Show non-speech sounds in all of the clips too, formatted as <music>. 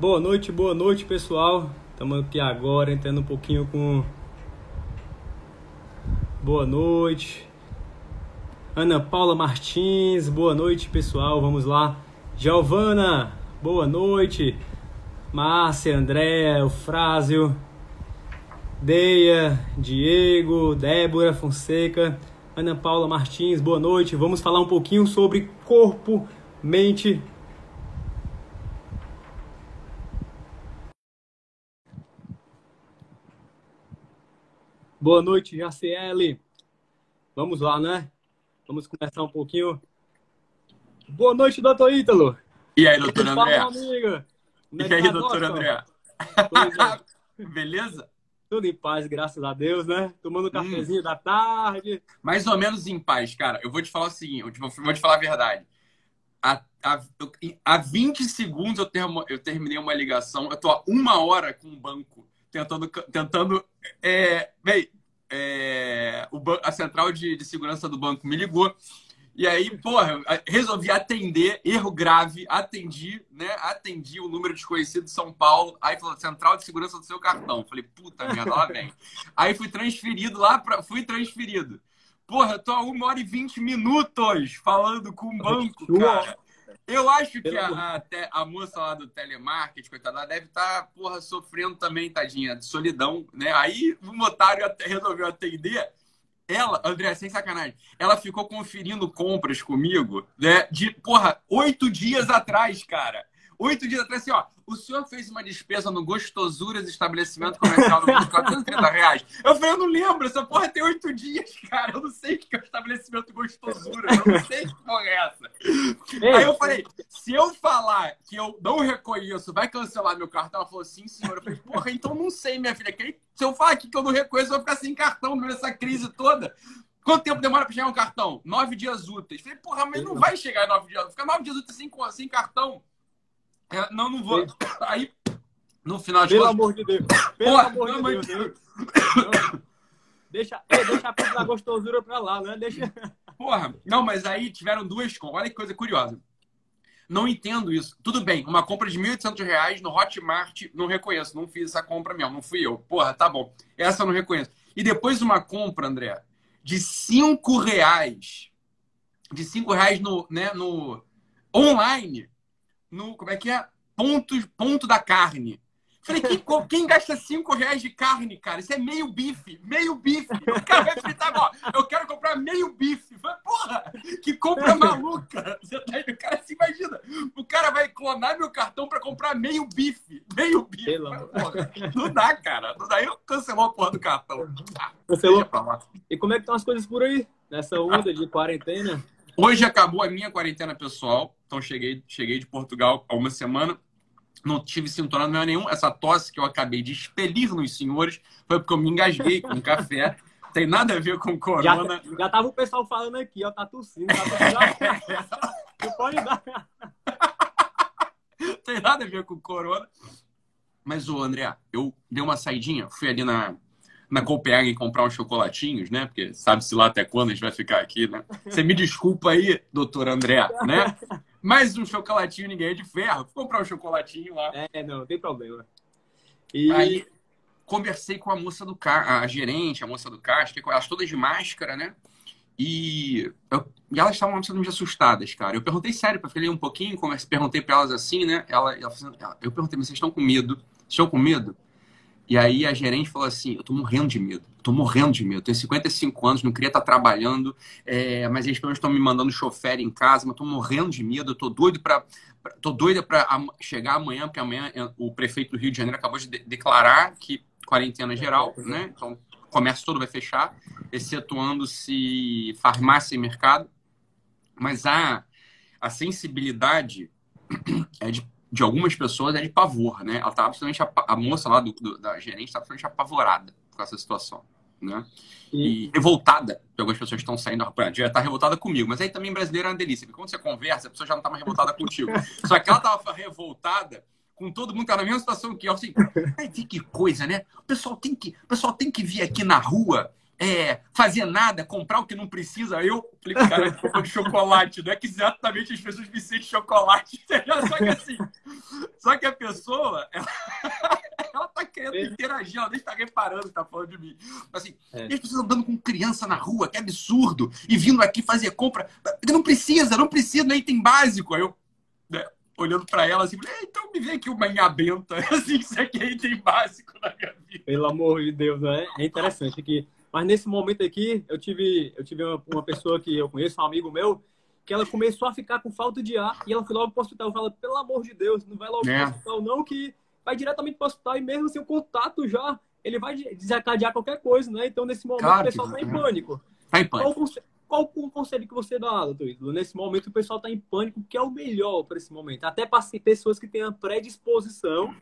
Boa noite, boa noite, pessoal. Estamos aqui agora entrando um pouquinho com. Boa noite. Ana Paula Martins, boa noite, pessoal. Vamos lá. Giovana, boa noite. Márcia, Andréa, Eufrásio, Deia, Diego, Débora Fonseca, Ana Paula Martins, boa noite. Vamos falar um pouquinho sobre corpo, mente. Boa noite, JCL. Vamos lá, né? Vamos começar um pouquinho. Boa noite, doutor Ítalo. E aí, doutor Fala, André? amiga. Como é E que aí, tá, doutor? André? É. <laughs> Beleza? Tudo em paz, graças a Deus, né? Hum. Tomando um cafezinho da tarde. Mais ou menos em paz, cara. Eu vou te falar o seguinte, eu vou te falar a verdade. Há, há, eu- há 20 segundos eu, termo- eu terminei uma ligação. Eu tô há uma hora com o banco tentando. tentando é, véi, é, o a central de, de segurança do banco me ligou. E aí, porra, resolvi atender, erro grave, atendi, né? Atendi o número desconhecido de São Paulo. Aí falou, central de segurança do seu cartão. Falei, puta merda, lá vem. <laughs> Aí fui transferido lá para. Fui transferido. Porra, eu tô há uma hora e vinte minutos falando com o banco, cara. Eu acho que a, a, te- a moça lá do telemarketing, coitada, deve estar, porra, sofrendo também, tadinha, de solidão, né? Aí um otário até resolveu atender. Ela, André, sem sacanagem, ela ficou conferindo compras comigo, né? De, porra, oito dias atrás, cara. Oito dias atrás, assim, ó. O senhor fez uma despesa no Gostosuras Estabelecimento Comercial no custo de 430 reais. Eu falei, eu não lembro, essa porra tem oito dias, cara. Eu não sei o que é o estabelecimento Gostosuras. Eu não sei que porra é essa. Ei, Aí eu falei, se eu falar que eu não reconheço, vai cancelar meu cartão? Ela falou, sim, senhor. Eu falei, porra, então não sei, minha filha. Se eu falar aqui que eu não reconheço, eu vou ficar sem cartão no meio dessa crise toda. Quanto tempo demora pra chegar um cartão? Nove dias úteis. Falei, porra, mas não vai chegar em nove dias. Ficar nove dias úteis sem, sem cartão. É, não, não vou. Aí, no final de Pelo contas, amor de Deus. Pelo Porra, amor de Deus. Não. Deixa, ei, deixa a coisa da gostosura pra lá, né? Deixa. Porra, não, mas aí tiveram duas compras. Olha que coisa curiosa. Não entendo isso. Tudo bem, uma compra de 1.800 reais no Hotmart, não reconheço, não fiz essa compra mesmo, não fui eu. Porra, tá bom. Essa eu não reconheço. E depois uma compra, André, de cinco reais, de cinco reais no, né, no online, no, como é que é? Ponto, ponto da carne. Falei, quem, quem gasta cinco reais de carne, cara? Isso é meio bife, meio bife. O cara vai fritar, ó, eu quero comprar meio bife. Falei, porra, que compra maluca. Você tá aí, o cara se imagina. O cara vai clonar meu cartão pra comprar meio bife. Meio bife. Porra, não dá, cara. Não dá. Eu cancelou a porra do cartão. Ah, Cancelou. lá. E como é que estão as coisas por aí? Nessa onda de quarentena? Hoje acabou a minha quarentena pessoal. Então cheguei, cheguei de Portugal há uma semana. Não tive sintoma nenhum. Essa tosse que eu acabei de expelir nos senhores foi porque eu me engasguei com café. Tem nada a ver com Já, corona. já tava o pessoal falando aqui, ó, tá tossindo. Tá tossindo. <laughs> Não pode dar. Tem nada a ver com corona. Mas, ô André, eu dei uma saidinha, fui ali na, na Copenhagen comprar uns chocolatinhos, né? Porque sabe-se lá até quando a gente vai ficar aqui, né? Você me desculpa aí, doutor André, né? Mais um chocolatinho, ninguém é de ferro. Fui comprar um chocolatinho lá. É, não, não tem problema. E Aí conversei com a moça do caixa, a gerente, a moça do caixa, que elas todas de máscara, né? E, eu- e elas estavam absolutamente assustadas, cara. Eu perguntei sério, eu falei um pouquinho, perguntei pra elas assim, né? Ela, assim, ela- eu perguntei, mas vocês estão com medo? Vocês estão com medo? E aí a gerente falou assim: Eu tô morrendo de medo, eu tô morrendo de medo. Eu tenho 55 anos, não queria estar trabalhando, é, mas eles pelo menos estão me mandando chofer em casa, mas tô morrendo de medo, eu tô doido pra. pra- tô doida pra am- chegar amanhã, porque amanhã é, o prefeito do Rio de Janeiro acabou de de- declarar que quarentena geral, né? Então o comércio todo vai fechar, excetuando-se farmácia e mercado. Mas a, a sensibilidade é de de algumas pessoas é de pavor, né? Ela estava absolutamente apa- a moça lá do, do- da gerente estava absolutamente apavorada com essa situação, né? E, E revoltada, algumas pessoas estão saindo, ah, já tá revoltada comigo, mas aí também brasileiro é uma delícia, porque quando você conversa, a pessoa já não tá mais revoltada contigo. Só que ela tava revoltada com todo mundo que tá na mesma situação que eu, assim, que coisa, né? O pessoal tem que, o pessoal tem que vir aqui na rua é, fazer nada, comprar o que não precisa. Eu falei, cara, compra de chocolate. Não é que exatamente as pessoas me sentem chocolate. <laughs> Só que assim, só que a pessoa, ela, <laughs> ela tá querendo é. interagir, ela nem está reparando tá falando de mim. Assim, é. as pessoas andando com criança na rua, que absurdo, e vindo aqui fazer compra. Não precisa, não precisa, não é item básico. Aí eu, né, olhando para ela assim, então me vê aqui uma benta, <laughs> assim, isso aqui é item básico na minha vida. Pelo amor de Deus, né? É interessante que mas nesse momento aqui, eu tive, eu tive uma, uma, pessoa que eu conheço, um amigo meu, que ela começou a ficar com falta de ar e ela foi logo para o hospital. Fala, pelo amor de Deus, não vai logo é. para o hospital, não, que vai diretamente para o hospital e mesmo assim o contato já, ele vai desencadear qualquer coisa, né? Então, nesse momento, claro, o pessoal está em pânico. Está em pânico. Qual, qual o conselho que você dá, doutor Ítalo? Nesse momento, o pessoal está em pânico, que é o melhor para esse momento. Até para pessoas que têm a predisposição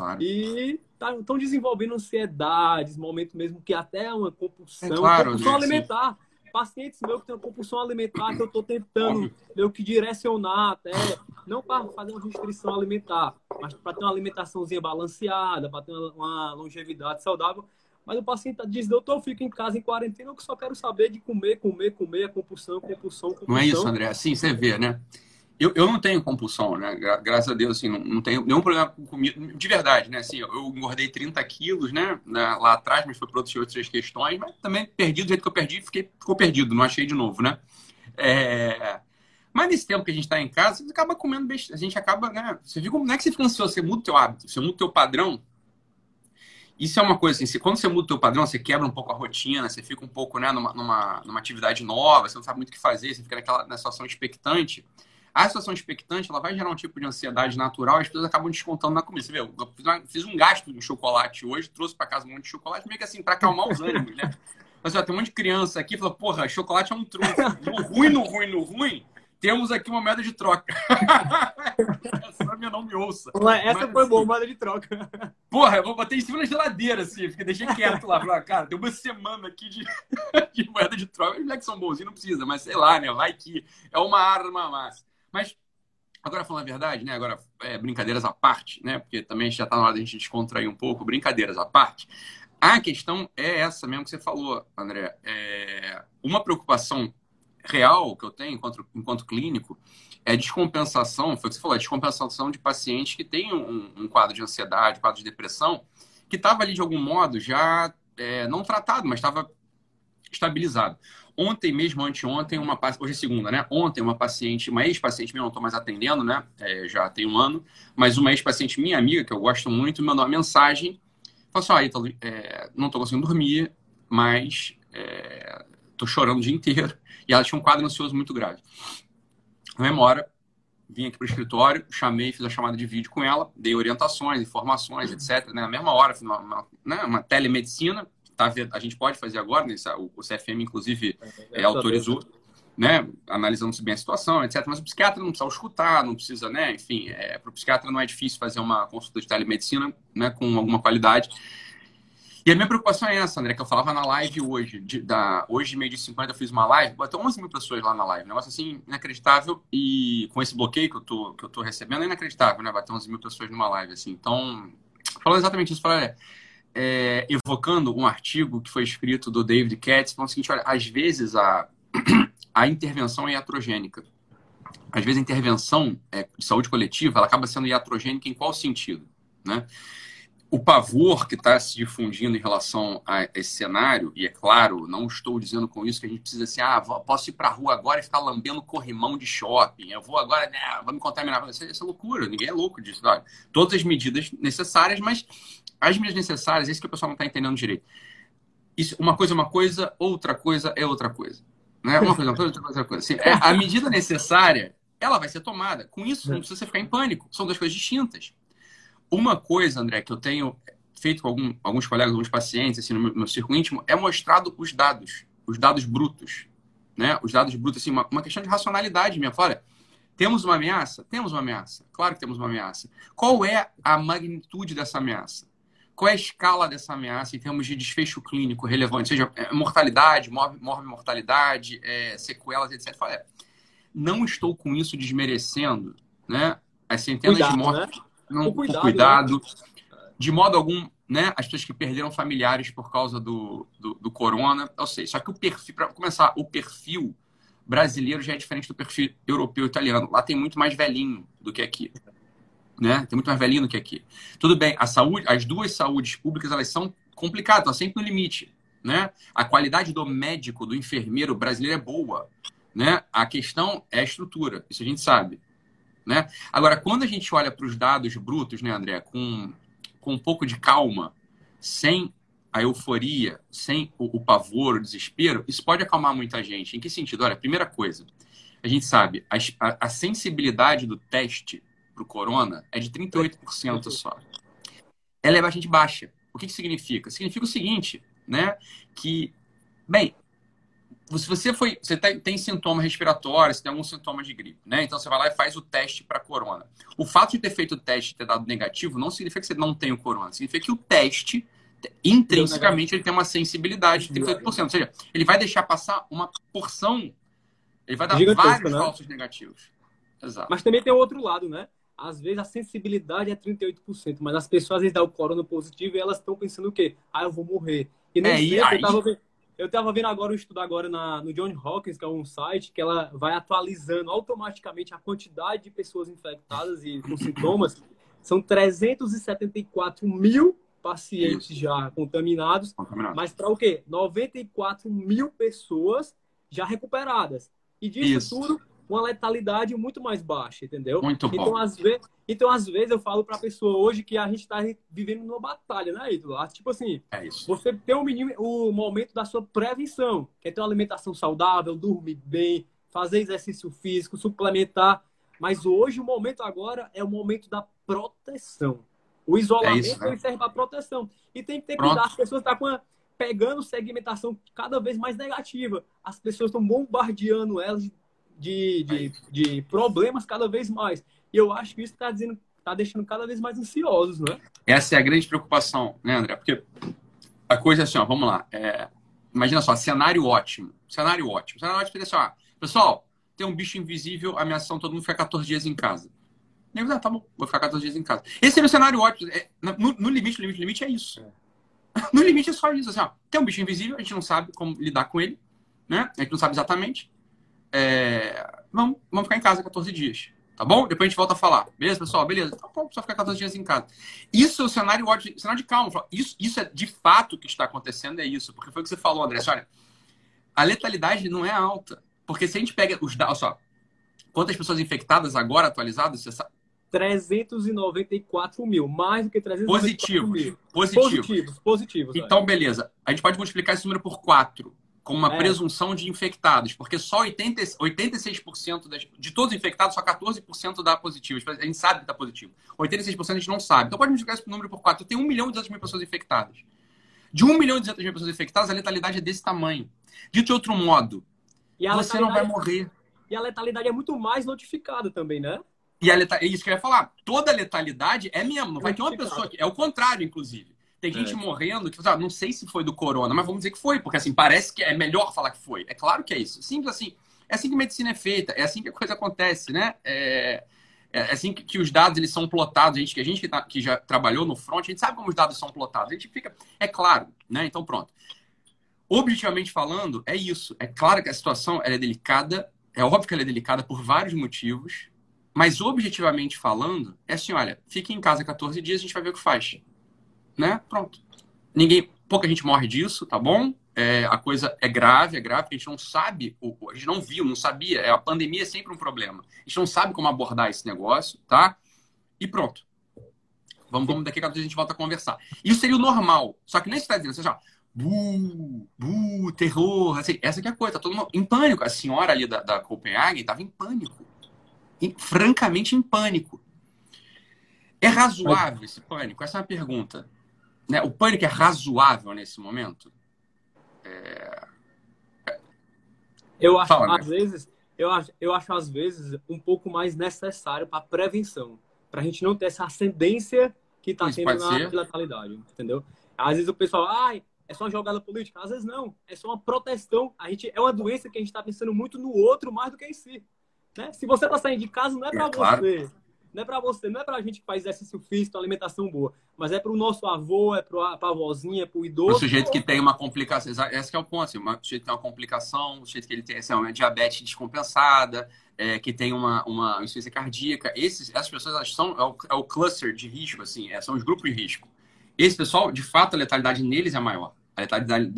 Claro. E estão tá, desenvolvendo ansiedades, momento mesmo que até é uma compulsão, é claro, compulsão alimentar. Pacientes meus que têm uma compulsão alimentar, que eu estou tentando meio que direcionar até, não para fazer uma restrição alimentar, mas para ter uma alimentaçãozinha balanceada, para ter uma, uma longevidade saudável. Mas o paciente diz, doutor, eu fico em casa em quarentena, eu só quero saber de comer, comer, comer, a compulsão, compulsão, compulsão. Não é isso, André? Assim, você vê, né? Eu, eu não tenho compulsão, né? graças a Deus, assim, não, não tenho nenhum problema com comida. De verdade, né? Assim, eu engordei 30 quilos, né? Lá atrás, mas foi por outras, outras questões. Mas também perdi do jeito que eu perdi, fiquei, ficou perdido, não achei de novo, né? É... Mas nesse tempo que a gente está em casa, você acaba comendo besteira. A gente acaba, né? Você fica, não é que você fica ansioso, você muda o teu hábito, você muda o teu padrão. Isso é uma coisa assim, quando você muda o teu padrão, você quebra um pouco a rotina, você fica um pouco, né, numa, numa, numa atividade nova, você não sabe muito o que fazer, você fica naquela na situação expectante. A situação expectante ela vai gerar um tipo de ansiedade natural as pessoas acabam descontando na comida. Você vê, eu fiz, uma, fiz um gasto de chocolate hoje, trouxe para casa um monte de chocolate, meio que assim, para acalmar os ânimos, né? <laughs> Mas ó, tem um monte de criança aqui fala, porra, chocolate é um trunfo. No ruim, no ruim, no ruim, temos aqui uma moeda de troca. <laughs> essa minha não me ouça. Essa Mas, foi boa, moeda de troca. Porra, eu vou bater em cima da geladeira, assim, porque deixei quieto lá. Falei, cara, deu uma semana aqui de, <laughs> de moeda de troca. Os moleques são bonzinhos, não precisa, mas sei lá, né? Vai que é uma arma massa. Mas, agora falando a verdade, né? Agora, é, brincadeiras à parte, né? Porque também já está na hora da gente descontrair um pouco, brincadeiras à parte. A questão é essa mesmo que você falou, André. É uma preocupação real que eu tenho enquanto, enquanto clínico é descompensação, foi o que você falou, é descompensação de pacientes que têm um, um quadro de ansiedade, quadro de depressão, que estava ali de algum modo já é, não tratado, mas estava estabilizado. Ontem mesmo, anteontem, uma hoje é segunda, né? Ontem, uma paciente, uma ex-paciente minha, não estou mais atendendo, né? É, já tem um ano, mas uma ex-paciente minha amiga, que eu gosto muito, me mandou uma mensagem. Falou assim: Ó, oh, Ítalo, é, não estou conseguindo dormir, mas estou é, chorando o dia inteiro. <laughs> E ela tinha um quadro ansioso muito grave. Na hora, vim aqui para o escritório, chamei, fiz a chamada de vídeo com ela, dei orientações, informações, etc. Né? Na mesma hora, fiz uma, uma, né? uma telemedicina tá, a gente pode fazer agora, né? o, CFM, inclusive, é, é autorizou, né? Analisando bem a situação, etc. Mas o psiquiatra não precisa escutar, não precisa, né? Enfim, é, para o psiquiatra não é difícil fazer uma consulta de telemedicina né? com alguma qualidade. E a minha preocupação é essa, André, que eu falava na live hoje. De, da, hoje, meio de 50, eu fiz uma live, bateu 11 mil pessoas lá na live. Um negócio assim, inacreditável. E com esse bloqueio que eu tô, que eu tô recebendo, é inacreditável, né? Bater 11 mil pessoas numa live, assim. Então, falando exatamente isso, falei, é, evocando um artigo que foi escrito do David Katz, falando o seguinte: olha, às vezes a, <clears throat> a intervenção é iatrogênica. Às vezes a intervenção é, de saúde coletiva ela acaba sendo iatrogênica em qual sentido? Né? O pavor que está se difundindo em relação a esse cenário, e é claro, não estou dizendo com isso que a gente precisa assim, ah, posso ir para a rua agora e ficar lambendo corrimão de shopping, eu vou agora, né, vou me contaminar. Isso, é, isso é loucura, ninguém é louco disso. Todas as medidas necessárias, mas as medidas necessárias, é isso que o pessoal não está entendendo direito. Isso, uma coisa é uma coisa, outra coisa é outra coisa. Né? Uma coisa é uma coisa, outra coisa é outra coisa. Assim, é, a medida necessária, ela vai ser tomada. Com isso, não precisa ficar em pânico. São duas coisas distintas. Uma coisa, André, que eu tenho feito com algum, alguns colegas, alguns pacientes, assim, no meu, meu círculo íntimo, é mostrado os dados, os dados brutos. Né? Os dados brutos, assim, uma, uma questão de racionalidade minha. Olha, temos uma ameaça? Temos uma ameaça. Claro que temos uma ameaça. Qual é a magnitude dessa ameaça? Qual é a escala dessa ameaça em termos de desfecho clínico relevante? Seja é, mortalidade, mortalidade, é, sequelas, etc. Olha, não estou com isso desmerecendo né, as centenas Cuidado, de mortes. Né? Não, com cuidado, cuidado né? de modo algum, né? As pessoas que perderam familiares por causa do, do, do corona, eu sei. Só que o perfil, para começar, o perfil brasileiro já é diferente do perfil europeu italiano. Lá tem muito mais velhinho do que aqui. Né? Tem muito mais velhinho do que aqui. Tudo bem, a saúde, as duas saúdes públicas, elas são complicadas, estão sempre no limite. Né? A qualidade do médico, do enfermeiro brasileiro é boa. Né? A questão é a estrutura, isso a gente sabe. Né? Agora, quando a gente olha para os dados brutos, né, André, com, com um pouco de calma, sem a euforia, sem o, o, pavor, o desespero, isso pode acalmar muita gente. Em que sentido? Olha, primeira coisa, a gente sabe, a, a sensibilidade do teste para o corona é de 38% só. Ela é bastante baixa. O que, que significa? Significa o seguinte, né? Que, bem, se você foi, você tem, tem sintomas respiratórios, você tem algum sintoma de gripe, né? Então você vai lá e faz o teste para corona. O fato de ter feito o teste e ter dado negativo não significa que você não tem o corona, significa que o teste intrinsecamente ele tem uma sensibilidade de 38%, ou seja, ele vai deixar passar uma porção, ele vai dar vários né? falsos negativos. Exato. Mas também tem o outro lado, né? Às vezes a sensibilidade é 38%, mas as pessoas às vezes dão o corona positivo e elas estão pensando o quê? Ah, eu vou morrer. E nem é, sempre, aí... eu tava eu estava vendo agora um estudo agora na, no John Hopkins, que é um site que ela vai atualizando automaticamente a quantidade de pessoas infectadas e com sintomas. São 374 mil pacientes já contaminados, Contaminado. mas para o quê? 94 mil pessoas já recuperadas. E disso Isso. tudo, uma letalidade muito mais baixa, entendeu? Muito bom. Então, às vezes, então, às vezes eu falo para a pessoa hoje que a gente está vivendo numa batalha, né, Ídolo? Ah, tipo assim, é isso. você tem um menino, o momento da sua prevenção, que é ter uma alimentação saudável, dormir bem, fazer exercício físico, suplementar. Mas hoje, o momento agora é o momento da proteção. O isolamento é isso, né? serve para proteção. E tem que ter cuidado. As pessoas estão tá pegando segmentação cada vez mais negativa. As pessoas estão bombardeando elas de, de, de problemas cada vez mais. E eu acho que isso está dizendo está deixando cada vez mais ansiosos, né? Essa é a grande preocupação, né, André? Porque a coisa é assim, ó, vamos lá. É, imagina só, cenário ótimo. Cenário ótimo. Cenário ótimo seria assim, ó, pessoal, tem um bicho invisível ameaçando todo mundo ficar 14 dias em casa. Nem ah, tá bom, vou ficar 14 dias em casa. Esse seria o cenário ótimo. É, no, no, limite, no limite, no limite é isso. É. <laughs> No limite é só isso. Assim, ó, tem um bicho invisível, a gente não sabe como lidar com ele, né? A gente não sabe exatamente é, vamos, vamos ficar em casa 14 dias. Tá bom? Depois a gente volta a falar. Beleza, pessoal? Beleza. Então, vamos só ficar 14 dias em casa. Isso é o cenário, cenário de calma. Isso, isso é de fato o que está acontecendo, é isso. Porque foi o que você falou, André. Olha, a letalidade não é alta. Porque se a gente pega os dados, só, quantas pessoas infectadas agora atualizadas, você sabe? 394 mil, mais do que 394 positivos, mil. Positivos. Positivos, positivos. Então, beleza. A gente pode multiplicar esse número por 4 com uma é. presunção de infectados, porque só 80, 86% das, de todos os infectados, só 14% dá positivo. A gente sabe que dá positivo. 86% a gente não sabe. Então pode multiplicar esse número por 4. Tem 1 milhão e 200 mil pessoas infectadas. De 1 milhão e 200 mil pessoas infectadas, a letalidade é desse tamanho. Dito de outro modo, você não vai morrer. E a letalidade é muito mais notificada também, né? E a letalidade, é isso que eu ia falar. Toda letalidade é mesmo. Não vai ter uma pessoa que. É o contrário, inclusive. Tem gente é. morrendo que, sabe, não sei se foi do corona, mas vamos dizer que foi, porque assim, parece que é melhor falar que foi. É claro que é isso. Simples assim. É assim que medicina é feita, é assim que a coisa acontece, né? É, é assim que, que, os dados eles são plotados. A gente, que a gente que, tá, que já trabalhou no front, a gente sabe como os dados são plotados. A gente fica. É claro, né? Então pronto. Objetivamente falando, é isso. É claro que a situação é delicada. É óbvio que ela é delicada por vários motivos. Mas objetivamente falando, é assim: olha, fique em casa 14 dias, a gente vai ver o que faz né? Pronto. Ninguém, pouca gente morre disso, tá bom? É, a coisa é grave, é grave, a gente não sabe, a gente não viu, não sabia. É, a pandemia é sempre um problema. A gente não sabe como abordar esse negócio, tá? E pronto. Vamos, vamos daqui a pouco a gente volta a conversar. Isso seria o normal. Só que nem está dizendo, você já, bu, bu, terror, assim, essa que é a coisa, tá todo mundo em pânico. A senhora ali da, da Copenhague estava em pânico. Em, francamente em pânico. É razoável esse pânico? Essa é uma pergunta. Né? O pânico é razoável nesse momento? É... Eu acho, Fala, às né? vezes, eu acho, eu acho, às vezes, um pouco mais necessário para prevenção. Para a gente não ter essa ascendência que está tendo na ser. letalidade, entendeu? Às vezes o pessoal, ai, é só uma jogada política. Às vezes não, é só uma proteção. A gente, é uma doença que a gente está pensando muito no outro mais do que em si. Né? Se você está saindo de casa, não é para é, você. Não é para você, não é para a gente que faz exercício físico, alimentação boa, mas é para o nosso avô, é para a avózinha, é para o idoso. O sujeito que tem uma complicação, esse é o ponto, assim, o sujeito que tem uma complicação, o sujeito que ele tem assim, uma diabetes descompensada, é, que tem uma, uma insuficiência cardíaca, esses, essas pessoas são é o, é o, cluster de risco, assim, é, são os grupos de risco. Esse pessoal, de fato, a letalidade neles é maior. A letalidade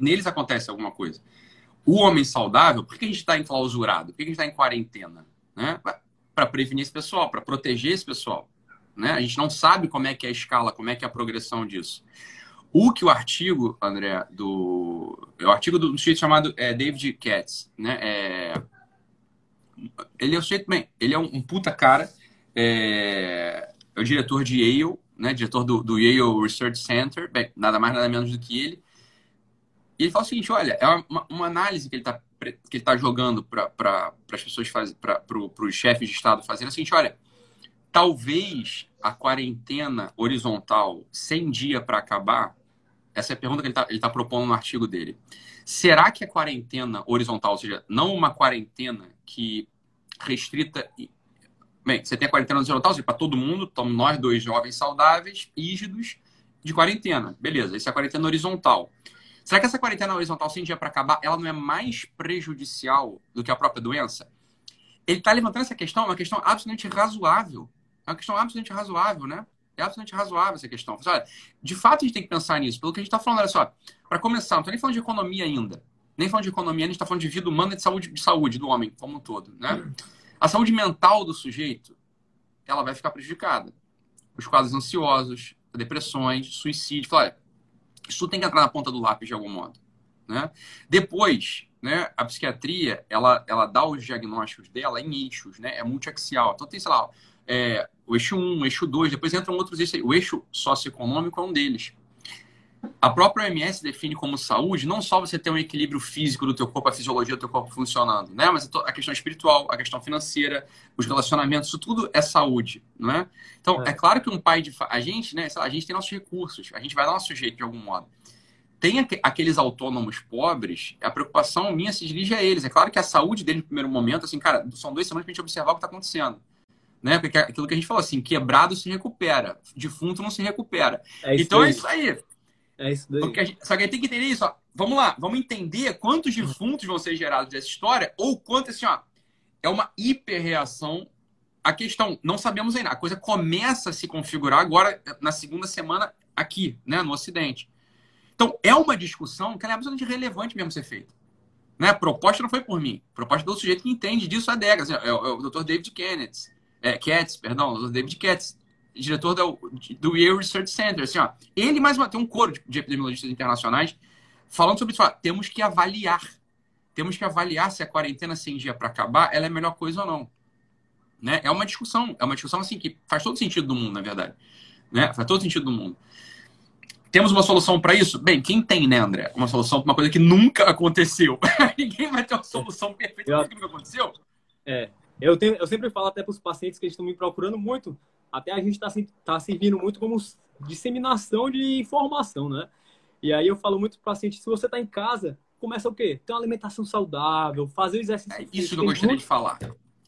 neles acontece alguma coisa. O homem saudável, por que a gente está enclausurado? Por que a gente está em quarentena? Né? Para prevenir esse pessoal, para proteger esse pessoal. Né? A gente não sabe como é que é a escala, como é que é a progressão disso. O que o artigo, André, do. É o artigo do, do sujeito chamado é, David Katz, né? É, ele é o sujeito, bem, ele é um, um puta cara, é, é, o diretor de Yale, né? Diretor do, do Yale Research Center, bem, nada mais, nada menos do que ele. E ele fala o seguinte: olha, é uma, uma análise que ele está que ele tá jogando para as pessoas, para pro, os chefes de Estado fazendo é o seguinte: olha, talvez a quarentena horizontal 100 dias para acabar, essa é a pergunta que ele está ele tá propondo no artigo dele. Será que a quarentena horizontal, ou seja, não uma quarentena que restrita. Bem, você tem a quarentena horizontal, para todo mundo, estamos nós dois jovens saudáveis, rígidos, de quarentena. Beleza, essa é a quarentena horizontal. Será que essa quarentena horizontal, sem dia para acabar, ela não é mais prejudicial do que a própria doença? Ele está levantando essa questão, uma questão absolutamente razoável. É uma questão absolutamente razoável, né? É absolutamente razoável essa questão. Olha, de fato, a gente tem que pensar nisso. Pelo que a gente está falando, olha só, para começar, não estou nem falando de economia ainda. Nem falando de economia, a gente está falando de vida humana e de saúde, de saúde do homem como um todo, né? A saúde mental do sujeito, ela vai ficar prejudicada. Os quadros ansiosos, depressões, suicídio. Olha, isso tem que entrar na ponta do lápis de algum modo. Né? Depois, né, a psiquiatria, ela, ela dá os diagnósticos dela em eixos, né? É multiaxial. Então tem, sei lá, é, o eixo 1, o eixo 2, depois entram outros eixos. O eixo socioeconômico é um deles. A própria OMS define como saúde não só você ter um equilíbrio físico do teu corpo, a fisiologia do teu corpo funcionando, né? Mas a questão espiritual, a questão financeira, os relacionamentos, isso tudo é saúde, não é? Então, é, é claro que um pai de... A gente, né? A gente tem nossos recursos, a gente vai dar nosso jeito de algum modo. Tem aqueles autônomos pobres, a preocupação minha se dirige a eles. É claro que a saúde deles no primeiro momento, assim, cara, são duas semanas pra gente observar o que está acontecendo né? Porque é aquilo que a gente falou assim, quebrado se recupera, defunto não se recupera. É então é isso aí. É isso daí. Porque só que a gente tem que entender isso, ó. Vamos lá, vamos entender quantos defuntos vão ser gerados dessa história ou quanto assim, ó, é uma hiperreação à questão. Não sabemos ainda. A coisa começa a se configurar agora na segunda semana aqui, né, no Ocidente. Então, é uma discussão que é absolutamente relevante mesmo ser feita. Né? A proposta não foi por mim. A proposta do sujeito que entende disso há décadas. É, é o Dr. David Kenneth é, Katz, perdão, o David Katz, diretor do, do Yale Research Center. Assim, ó, ele mais uma, tem um coro de, de epidemiologistas internacionais falando sobre isso. Ó, temos que avaliar. Temos que avaliar se a quarentena sem dia para acabar ela é a melhor coisa ou não. Né? É uma discussão, é uma discussão assim que faz todo sentido do mundo, na verdade. Né? Faz todo sentido do mundo. Temos uma solução para isso? Bem, quem tem, né, André? Uma solução para uma coisa que nunca aconteceu. <laughs> Ninguém vai ter uma solução perfeita para o que nunca aconteceu. É, eu, tenho, eu sempre falo até para os pacientes que estão me procurando muito, até a gente está tá servindo muito como disseminação de informação, né? E aí eu falo muito para o paciente, se você está em casa, começa o quê? Ter uma alimentação saudável, fazer exercício. É isso que eu gostaria muito, de falar.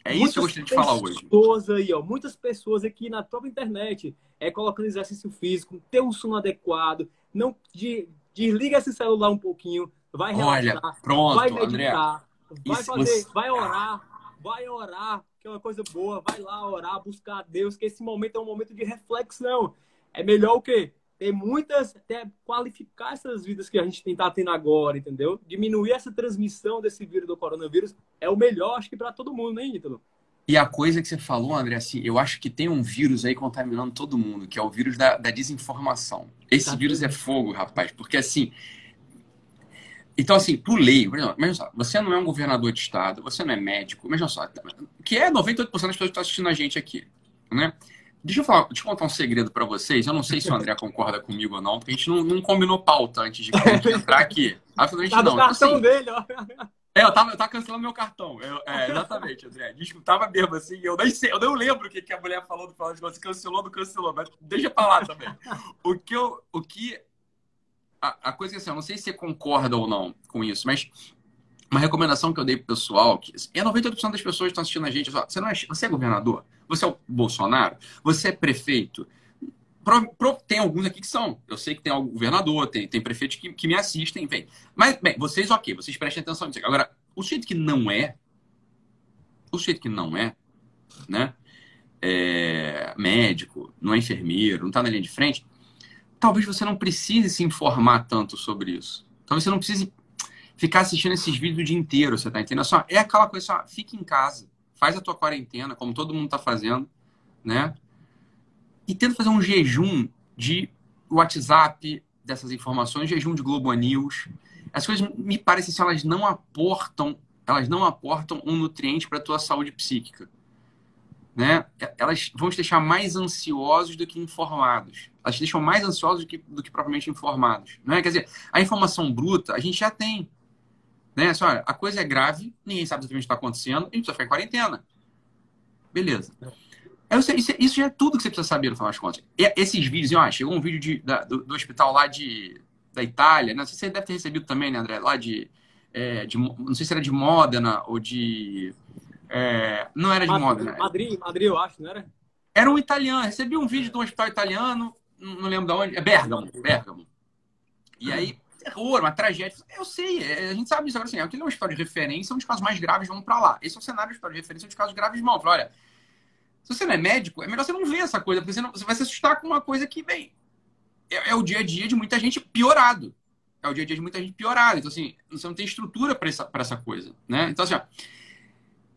É isso que eu gostaria de falar hoje. Pessoas aí, ó, muitas pessoas aqui na própria internet é colocando exercício físico, ter um sono adequado, não de, desliga esse celular um pouquinho, vai relaxar, Olha, pronto, vai meditar, André, vai fazer, você... vai orar, vai orar, que é uma coisa boa, vai lá orar, buscar a Deus, que esse momento é um momento de reflexão. É melhor o quê? Ter muitas, até qualificar essas vidas que a gente está tendo agora, entendeu? Diminuir essa transmissão desse vírus do coronavírus é o melhor, acho que para todo mundo, né, Ítalo? E a coisa que você falou, André, assim, eu acho que tem um vírus aí contaminando todo mundo, que é o vírus da, da desinformação. Esse tá vírus é fogo, rapaz, porque assim, então, assim, pro leigo, imagina só, você não é um governador de estado, você não é médico, imagina só, que é 98% das pessoas que estão assistindo a gente aqui, né? Deixa eu, falar, deixa eu contar um segredo para vocês. Eu não sei se o André concorda comigo ou não, porque a gente não, não combinou pauta antes de, entrar aqui. Absolutamente tá não. Então, cartão assim, dele, ó. É, eu tava, eu tava cancelando meu cartão. Eu, é, exatamente, André. Desculpa mesmo, assim. Eu nem sei, eu não lembro o que, que a mulher falou do final de contas. Cancelou, não cancelou, mas deixa pra lá também. O que, eu, o que a, coisa é assim, eu não sei se você concorda ou não com isso, mas uma recomendação que eu dei pro pessoal, que é 98% das pessoas que estão assistindo a gente, você não é, você é governador? Você é o Bolsonaro? Você é prefeito? Pro, pro, tem alguns aqui que são. Eu sei que tem algum governador, tem, tem prefeitos que, que me assistem, vem. Mas, bem, vocês, ok, vocês prestem atenção nisso. Agora, o sujeito que não é, o sujeito que não é, né? É médico, não é enfermeiro, não está na linha de frente, talvez você não precise se informar tanto sobre isso. Talvez você não precise ficar assistindo esses vídeos o dia inteiro, você tá entendendo? Só, é aquela coisa, só, fica em casa, faz a tua quarentena, como todo mundo tá fazendo, né? E tenta fazer um jejum de WhatsApp dessas informações, jejum de Globo News. As coisas me parecem assim, elas não aportam, elas não aportam um nutriente para tua saúde psíquica. Né? Elas vão te deixar mais ansiosos do que informados. Elas te deixam mais ansiosos do que, do que propriamente informados. Né? Quer dizer, a informação bruta a gente já tem. Né? Assim, olha, a coisa é grave, ninguém sabe exatamente o que está acontecendo, a gente precisa ficar em quarentena. Beleza. Isso, isso, já é tudo que você precisa saber, no final das contas. E esses vídeos, ó, chegou um vídeo de, da, do, do, hospital lá de, da Itália, né? não sei se você deve ter recebido também, né, André? Lá de, é, de não sei se era de Modena ou de... É, não era de Madrid, Modena. Madrid, Madrid, eu acho, não era? Era um italiano. Recebi um vídeo de um hospital italiano, não lembro de onde, é Bergamo, Bergamo. E aí terror, uma tragédia. Eu sei, é, a gente sabe isso. Agora, assim, aquele é um história de referência, onde os casos mais graves vão para lá. Esse é o cenário de história de referência, onde os casos graves vão. Fala, olha, se você não é médico, é melhor você não ver essa coisa, porque você, não, você vai se assustar com uma coisa que, bem, é, é, o dia a dia de muita gente piorado. É o dia a dia de muita gente piorado. Então, assim, você não tem estrutura para essa, essa coisa, né? Então, assim, ó,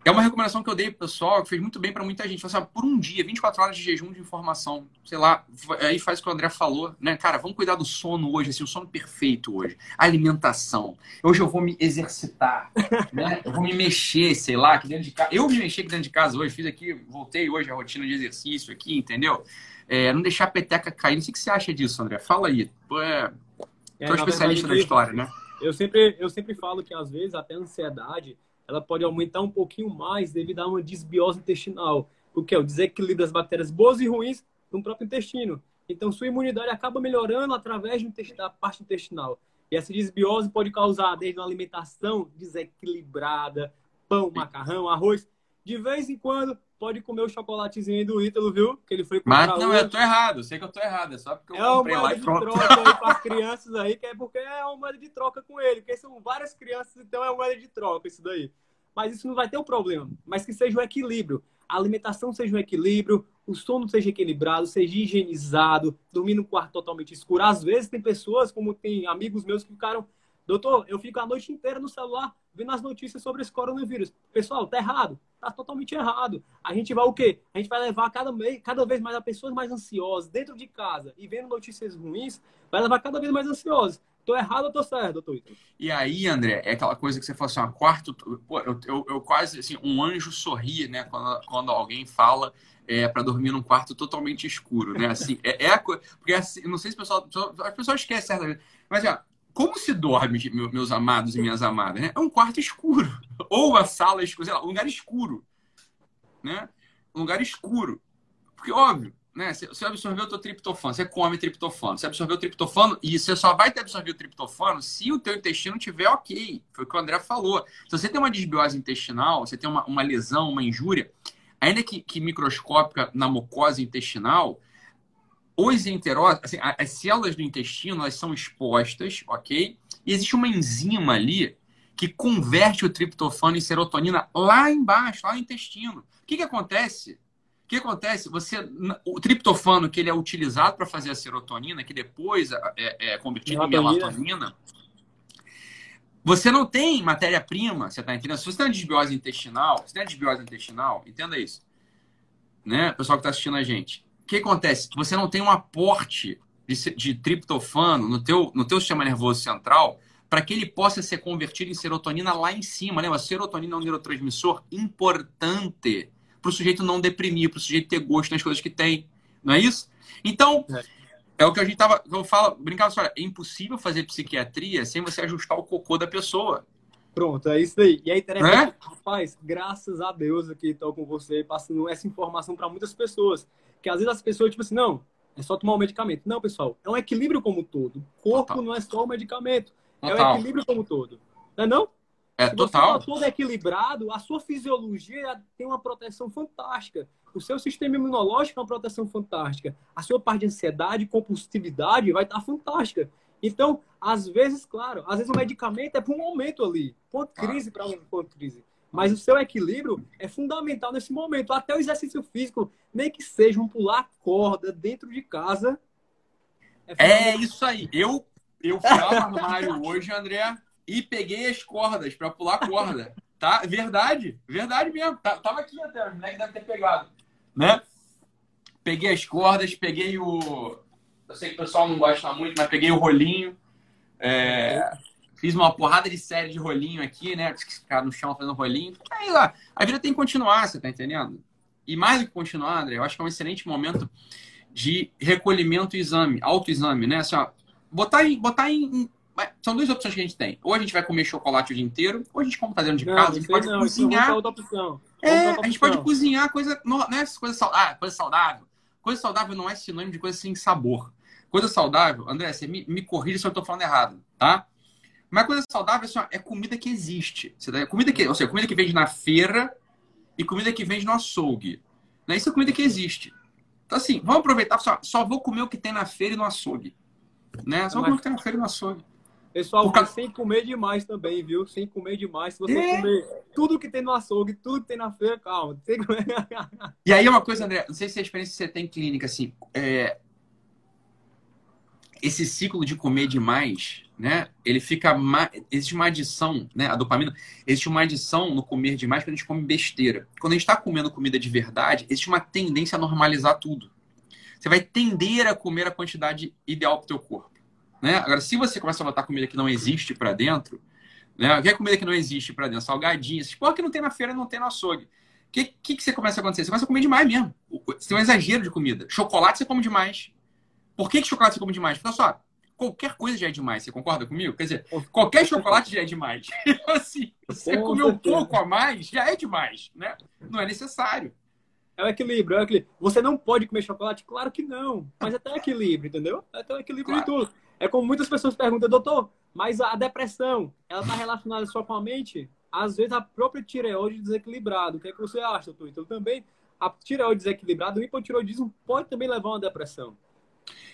é uma recomendação que eu dei pro pessoal, que fez muito bem para muita gente. Assim, por um dia, 24 horas de jejum de informação, sei lá, aí faz o que o André falou, né? Cara, vamos cuidar do sono hoje, assim, o sono perfeito hoje. alimentação. Hoje eu vou me exercitar, né? Eu vou me mexer, sei lá, aqui dentro de casa. Eu me mexi aqui dentro de casa hoje, fiz aqui, voltei hoje a rotina de exercício aqui, entendeu? É, não deixar a peteca cair. Não sei o que você acha disso, André. Fala aí. Tu é, é, é especialista verdade, da história, né? Eu sempre, eu sempre falo que, às vezes, até a ansiedade ela pode aumentar um pouquinho mais devido a uma desbiose intestinal, o que é o desequilíbrio das bactérias boas e ruins no próprio intestino. Então, sua imunidade acaba melhorando através da parte intestinal. E essa desbiose pode causar desde uma alimentação desequilibrada, pão, macarrão, arroz. De vez em quando, pode comer o chocolatezinho do Ítalo, viu? Que ele foi Mas não, hoje. eu tô errado. Sei que eu tô errado. É só porque eu é comprei lá e pronto. É uma moeda de troca aí as crianças aí, que é porque é uma moeda de troca com ele. Porque são várias crianças, então é uma moeda de troca isso daí. Mas isso não vai ter um problema. Mas que seja um equilíbrio. A alimentação seja um equilíbrio, o sono seja equilibrado, seja higienizado, dormir no quarto totalmente escuro. Às vezes tem pessoas, como tem amigos meus que ficaram Doutor, eu fico a noite inteira no celular vendo as notícias sobre esse coronavírus. Pessoal, tá errado. Tá totalmente errado. A gente vai o quê? A gente vai levar cada, vez, cada vez mais a pessoas mais ansiosas dentro de casa e vendo notícias ruins, vai levar cada vez mais ansiosas. Tô errado ou tô certo, doutor? E aí, André, é aquela coisa que você falou assim, uma quarto. Pô, eu, eu, eu, quase assim, um anjo sorri, né, quando, quando alguém fala é, para dormir num quarto totalmente escuro, né? Assim, é, é a coisa. Porque assim, não sei se o pessoal. As pessoas esquecem certa Mas, ó, como se dorme, meus amados e minhas amadas? Né? É um quarto escuro. Ou uma sala escura, sei lá, um lugar escuro. Né? Um lugar escuro. Porque, óbvio, né? Você absorveu o teu triptofano, você come triptofano. Você absorveu o triptofano e você só vai ter absorvido o triptofano se o teu intestino estiver ok. Foi o que o André falou. Se você tem uma desbiose intestinal, você tem uma, uma lesão, uma injúria, ainda que, que microscópica na mucosa intestinal, os enterócitos, assim, as células do intestino, elas são expostas, ok? E existe uma enzima ali que converte o triptofano em serotonina lá embaixo, lá no intestino. O que, que acontece? O que acontece? Você, o triptofano que ele é utilizado para fazer a serotonina, que depois é, é, convertido em melatonina, você não tem matéria-prima, você está entendendo? Se você tem uma desbiose intestinal, se tem uma desbiose intestinal, entenda isso. Né? O pessoal que está assistindo a gente o que acontece? Você não tem um aporte de, de triptofano no teu, no teu sistema nervoso central para que ele possa ser convertido em serotonina lá em cima. Lembra? A serotonina é um neurotransmissor importante para o sujeito não deprimir, para o sujeito ter gosto nas coisas que tem. Não é isso? Então, é, é o que a gente tava. Eu falo, brincava assim, olha, é impossível fazer psiquiatria sem você ajustar o cocô da pessoa. Pronto, é isso aí. E é interessante, é? rapaz, graças a Deus aqui estou com você, passando essa informação para muitas pessoas. Que às vezes as pessoas, tipo assim, não, é só tomar um medicamento. Não, pessoal, é um equilíbrio como um todo. O corpo Total. não é só o medicamento, Total. é o equilíbrio como um todo. Não é não? É, Se total. você está todo equilibrado, a sua fisiologia tem uma proteção fantástica. O seu sistema imunológico é uma proteção fantástica. A sua parte de ansiedade, compulsividade vai estar fantástica. Então, às vezes, claro, às vezes o medicamento é para um momento ali, ponto crise para um ponto crise. Mas o seu equilíbrio é fundamental nesse momento. Até o exercício físico, nem que seja um pular corda dentro de casa. É, é isso aí. Eu, eu fui ao armário <laughs> hoje, André, e peguei as cordas para pular corda. Tá? Verdade, verdade mesmo. Tá, tava aqui até, o moleque deve ter pegado. Né? Peguei as cordas, peguei o. Eu sei que o pessoal não gosta muito, mas peguei o rolinho. É... Fiz uma porrada de série de rolinho aqui, né? Ficar no chão fazendo rolinho. Aí lá, a vida tem que continuar, você tá entendendo? E mais do que continuar, André, eu acho que é um excelente momento de recolhimento e exame, autoexame, né? Assim, ó, botar em, botar em, são duas opções que a gente tem. Ou a gente vai comer chocolate o dia inteiro, ou a gente, como tá dentro de casa, a gente pode não, cozinhar. Outra opção. É, outra a gente pode cozinhar coisa. Não, não é coisa saudável. Ah, coisa saudável. Coisa saudável não é sinônimo de coisa sem sabor. Coisa saudável, André, você me, me corrija se eu estou falando errado, tá? Mas coisa saudável assim, ó, é comida que existe. É comida que, ou seja, comida que vende na feira e comida que vende no açougue. Né? Isso é comida que existe. Então, assim, vamos aproveitar. Só, só vou comer o que tem na feira e no açougue. Né? Só vou comer o que tem na feira e no açougue. Pessoal, Por... sem comer demais também, viu? Sem comer demais. Se você é. comer tudo que tem no açougue, tudo que tem na feira, calma. <laughs> e aí é uma coisa, André, não sei se a experiência que você tem clínica, assim, é... esse ciclo de comer demais, né? Ele fica. Ma... Existe uma adição, né? A dopamina. Existe uma adição no comer demais quando a gente come besteira. Quando a gente está comendo comida de verdade, existe uma tendência a normalizar tudo. Você vai tender a comer a quantidade ideal para o teu corpo. Né? Agora, se você começa a botar comida que não existe para dentro, né? que é comida que não existe para dentro? Salgadinhos, porra que não tem na feira, não tem no açougue. O que, que, que você começa a acontecer? Você começa a comer demais mesmo. Você tem um exagero de comida. Chocolate você come demais. Por que, que chocolate você come demais? Olha só, qualquer coisa já é demais. Você concorda comigo? Quer dizer, qualquer chocolate já é demais. <laughs> assim, você comer um pouco a mais já é demais, né? Não é necessário. É o equilíbrio, é o equilíbrio. Você não pode comer chocolate? Claro que não. Mas é até o equilíbrio, entendeu? É até o equilíbrio claro. de tudo. É como muitas pessoas perguntam, doutor, mas a depressão, ela está relacionada só com a mente? Às vezes a própria tireoide desequilibrada. O que é que você acha, doutor? Então também a tireoide desequilibrada, o hipotireoidismo pode também levar a uma depressão.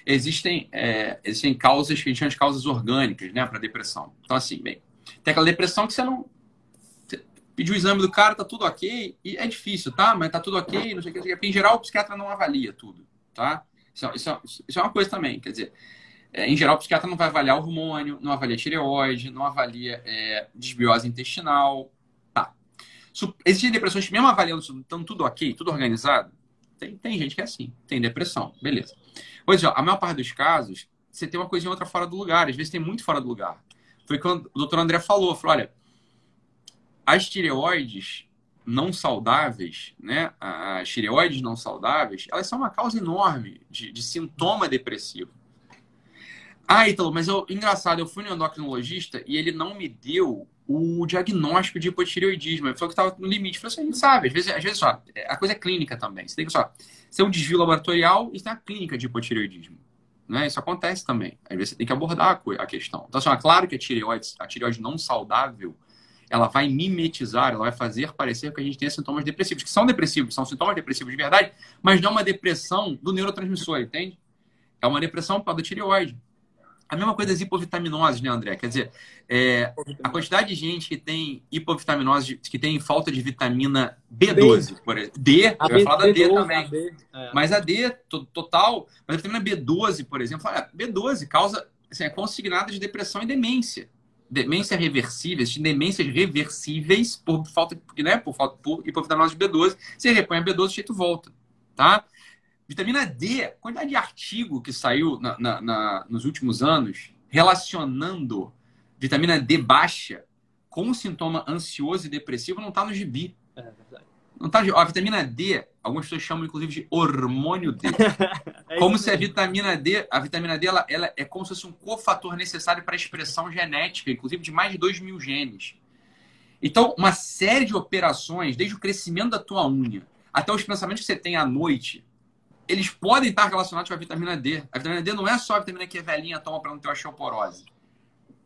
Existem, é, existem causas que a gente chama de causas orgânicas, né, para depressão. Então, assim, bem, tem aquela depressão que você não pediu o exame do cara, tá tudo ok, e é difícil, tá? Mas tá tudo ok, não sei o que. Em geral, o psiquiatra não avalia tudo, tá? Isso, isso, isso é uma coisa também, quer dizer, é, em geral, o psiquiatra não vai avaliar o hormônio, não avalia tireoide, não avalia é, desbiose intestinal. Tá. Existem depressões que, mesmo avaliando estão tudo ok, tudo organizado, tem, tem gente que é assim, tem depressão, beleza. Pois é, a maior parte dos casos, você tem uma coisa ou outra fora do lugar, às vezes tem muito fora do lugar. Foi quando o doutor André falou, falou, olha, as tireoides não saudáveis, né, as tireoides não saudáveis, elas são uma causa enorme de, de sintoma depressivo. Ah, Ítalo, mas eu, engraçado, eu fui no endocrinologista e ele não me deu o diagnóstico de hipotireoidismo. Ele falou que estava no limite. Falei assim, a gente sabe, às vezes, às vezes só, a coisa é clínica também. Você tem que só ser um desvio laboratorial e tem a clínica de hipotireoidismo. Né? Isso acontece também. Às vezes você tem que abordar a questão. Então, assim, é claro que a tireoide, a tireoide não saudável, ela vai mimetizar, ela vai fazer parecer que a gente tem sintomas depressivos, que são depressivos, são sintomas depressivos de verdade, mas não é uma depressão do neurotransmissor, entende? É uma depressão para do tireoide. A mesma coisa das hipovitaminoses, né, André? Quer dizer, é, a quantidade de gente que tem hipovitaminose, que tem falta de vitamina B12, por exemplo. D, a eu ia falar da D, também. D, é. Mas a D, total, mas a vitamina B12, por exemplo, olha, B12 causa, assim, é consignada de depressão e demência. Demência reversível, demências reversíveis por falta, né, por falta por hipovitaminose de B12. Você repõe a B12, o jeito volta, tá? Vitamina D, quantidade de artigo que saiu na, na, na, nos últimos anos relacionando vitamina D baixa com sintoma ansioso e depressivo não está no gibi. É verdade. Não tá, ó, a vitamina D, algumas pessoas chamam inclusive de hormônio D. <laughs> é como se a vitamina D, a vitamina D, ela, ela, é como se fosse um cofator necessário para a expressão genética, inclusive de mais de 2 mil genes. Então, uma série de operações, desde o crescimento da tua unha até os pensamentos que você tem à noite, eles podem estar relacionados com a vitamina D. A vitamina D não é só a vitamina que a velhinha toma para não ter osteoporose.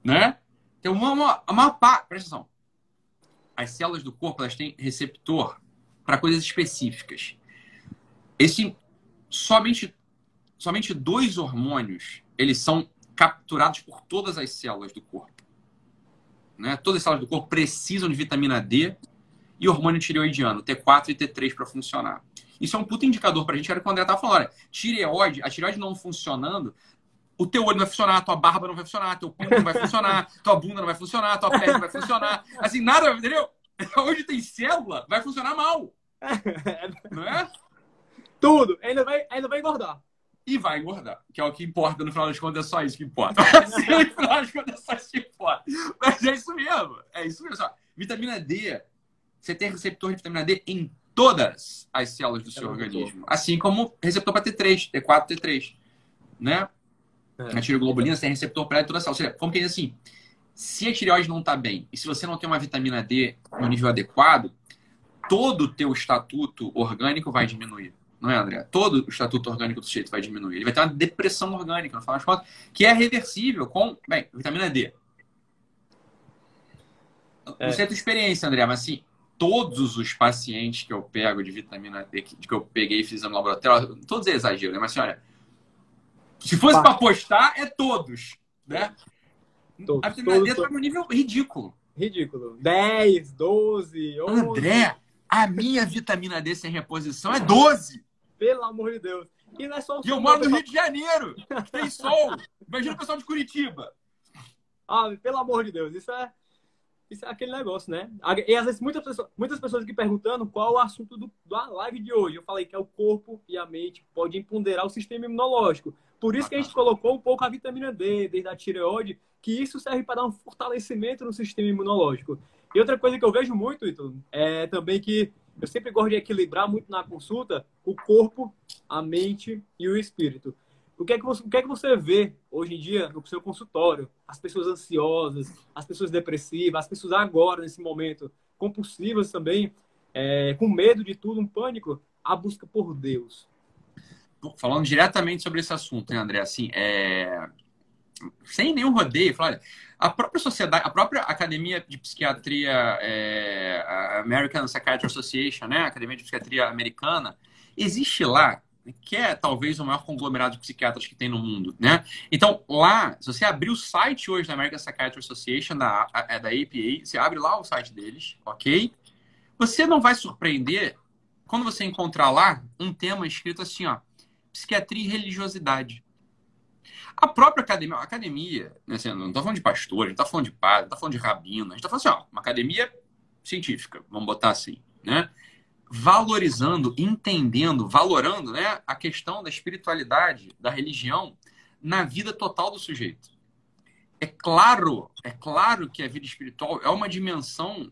Né? Tem uma, uma, uma pá, presta atenção. as células do corpo elas têm receptor para coisas específicas. Esse somente somente dois hormônios eles são capturados por todas as células do corpo. Né? Todas as células do corpo precisam de vitamina D e hormônio tireoidiano, T4 e T3 para funcionar. Isso é um puta indicador para a gente, era o que o André estava falando. Olha, tireoide, a tireoide não funcionando, o teu olho não vai funcionar, tua barba não vai funcionar, teu pinto não vai funcionar, <laughs> tua bunda não vai funcionar, tua pele não vai funcionar. Assim, nada, entendeu? Onde tem célula, vai funcionar mal. <laughs> Não é? Tudo. Ainda vai, ainda vai engordar. E vai engordar, que é o que importa, no final das contas, é só isso que importa. <laughs> No final das contas, é só isso que importa. Mas é isso mesmo. É isso mesmo. Vitamina D, você tem receptor de vitamina D em todas as células do seu organismo. Assim como receptor para T3, T4, T3. Né? É. A tireoglobulina tem receptor para toda a célula. Ou seja, vamos pensar assim, se a tireoide não está bem e se você não tem uma vitamina D no nível adequado, todo o teu estatuto orgânico vai diminuir. Não é, André? Todo o estatuto orgânico do sujeito vai diminuir. Ele vai ter uma depressão orgânica, no final das contas, que é reversível com, bem, vitamina D. É. Não sei a tua experiência, André, mas assim, todos os pacientes que eu pego de vitamina D, que eu peguei e fiz no laboratório, todos é exagero, né? Mas assim, olha, se fosse para apostar, é todos, né? Todos, a vitamina todos, D está num nível ridículo. Ridículo. 10, 12, 11. André, a minha vitamina D sem reposição é 12. Pelo amor de Deus. E não é só o E eu moro no Rio de Janeiro, que tem sol. <laughs> Imagina o pessoal de Curitiba. Ah, pelo amor de Deus, isso é, isso é aquele negócio, né? E às vezes muitas pessoas, muitas pessoas aqui perguntando qual o assunto do, da live de hoje. Eu falei que é o corpo e a mente podem empoderar o sistema imunológico. Por isso que a gente colocou um pouco a vitamina D, desde a tireoide, que isso serve para dar um fortalecimento no sistema imunológico. E outra coisa que eu vejo muito, Ito, é também que eu sempre gosto de equilibrar muito na consulta o corpo, a mente e o espírito. O que é que você, o que é que você vê hoje em dia no seu consultório? As pessoas ansiosas, as pessoas depressivas, as pessoas agora, nesse momento, compulsivas também, é, com medo de tudo, um pânico, a busca por Deus. Falando diretamente sobre esse assunto, André? Assim, é... sem nenhum rodeio, olha, a própria sociedade, a própria Academia de Psiquiatria, é, a American Psychiatry Association, né, a Academia de Psiquiatria Americana, existe lá, que é talvez o maior conglomerado de psiquiatras que tem no mundo, né? Então, lá, se você abrir o site hoje da American Psychiatry Association, da, é da APA, você abre lá o site deles, ok? Você não vai surpreender quando você encontrar lá um tema escrito assim, ó, psiquiatria e religiosidade. A própria academia, academia, né, assim, não está falando de pastor, a gente está falando de padre, está falando de rabino, a gente está falando assim, ó, uma academia científica, vamos botar assim, né? Valorizando, entendendo, valorando né, a questão da espiritualidade, da religião na vida total do sujeito. É claro, é claro que a vida espiritual é uma dimensão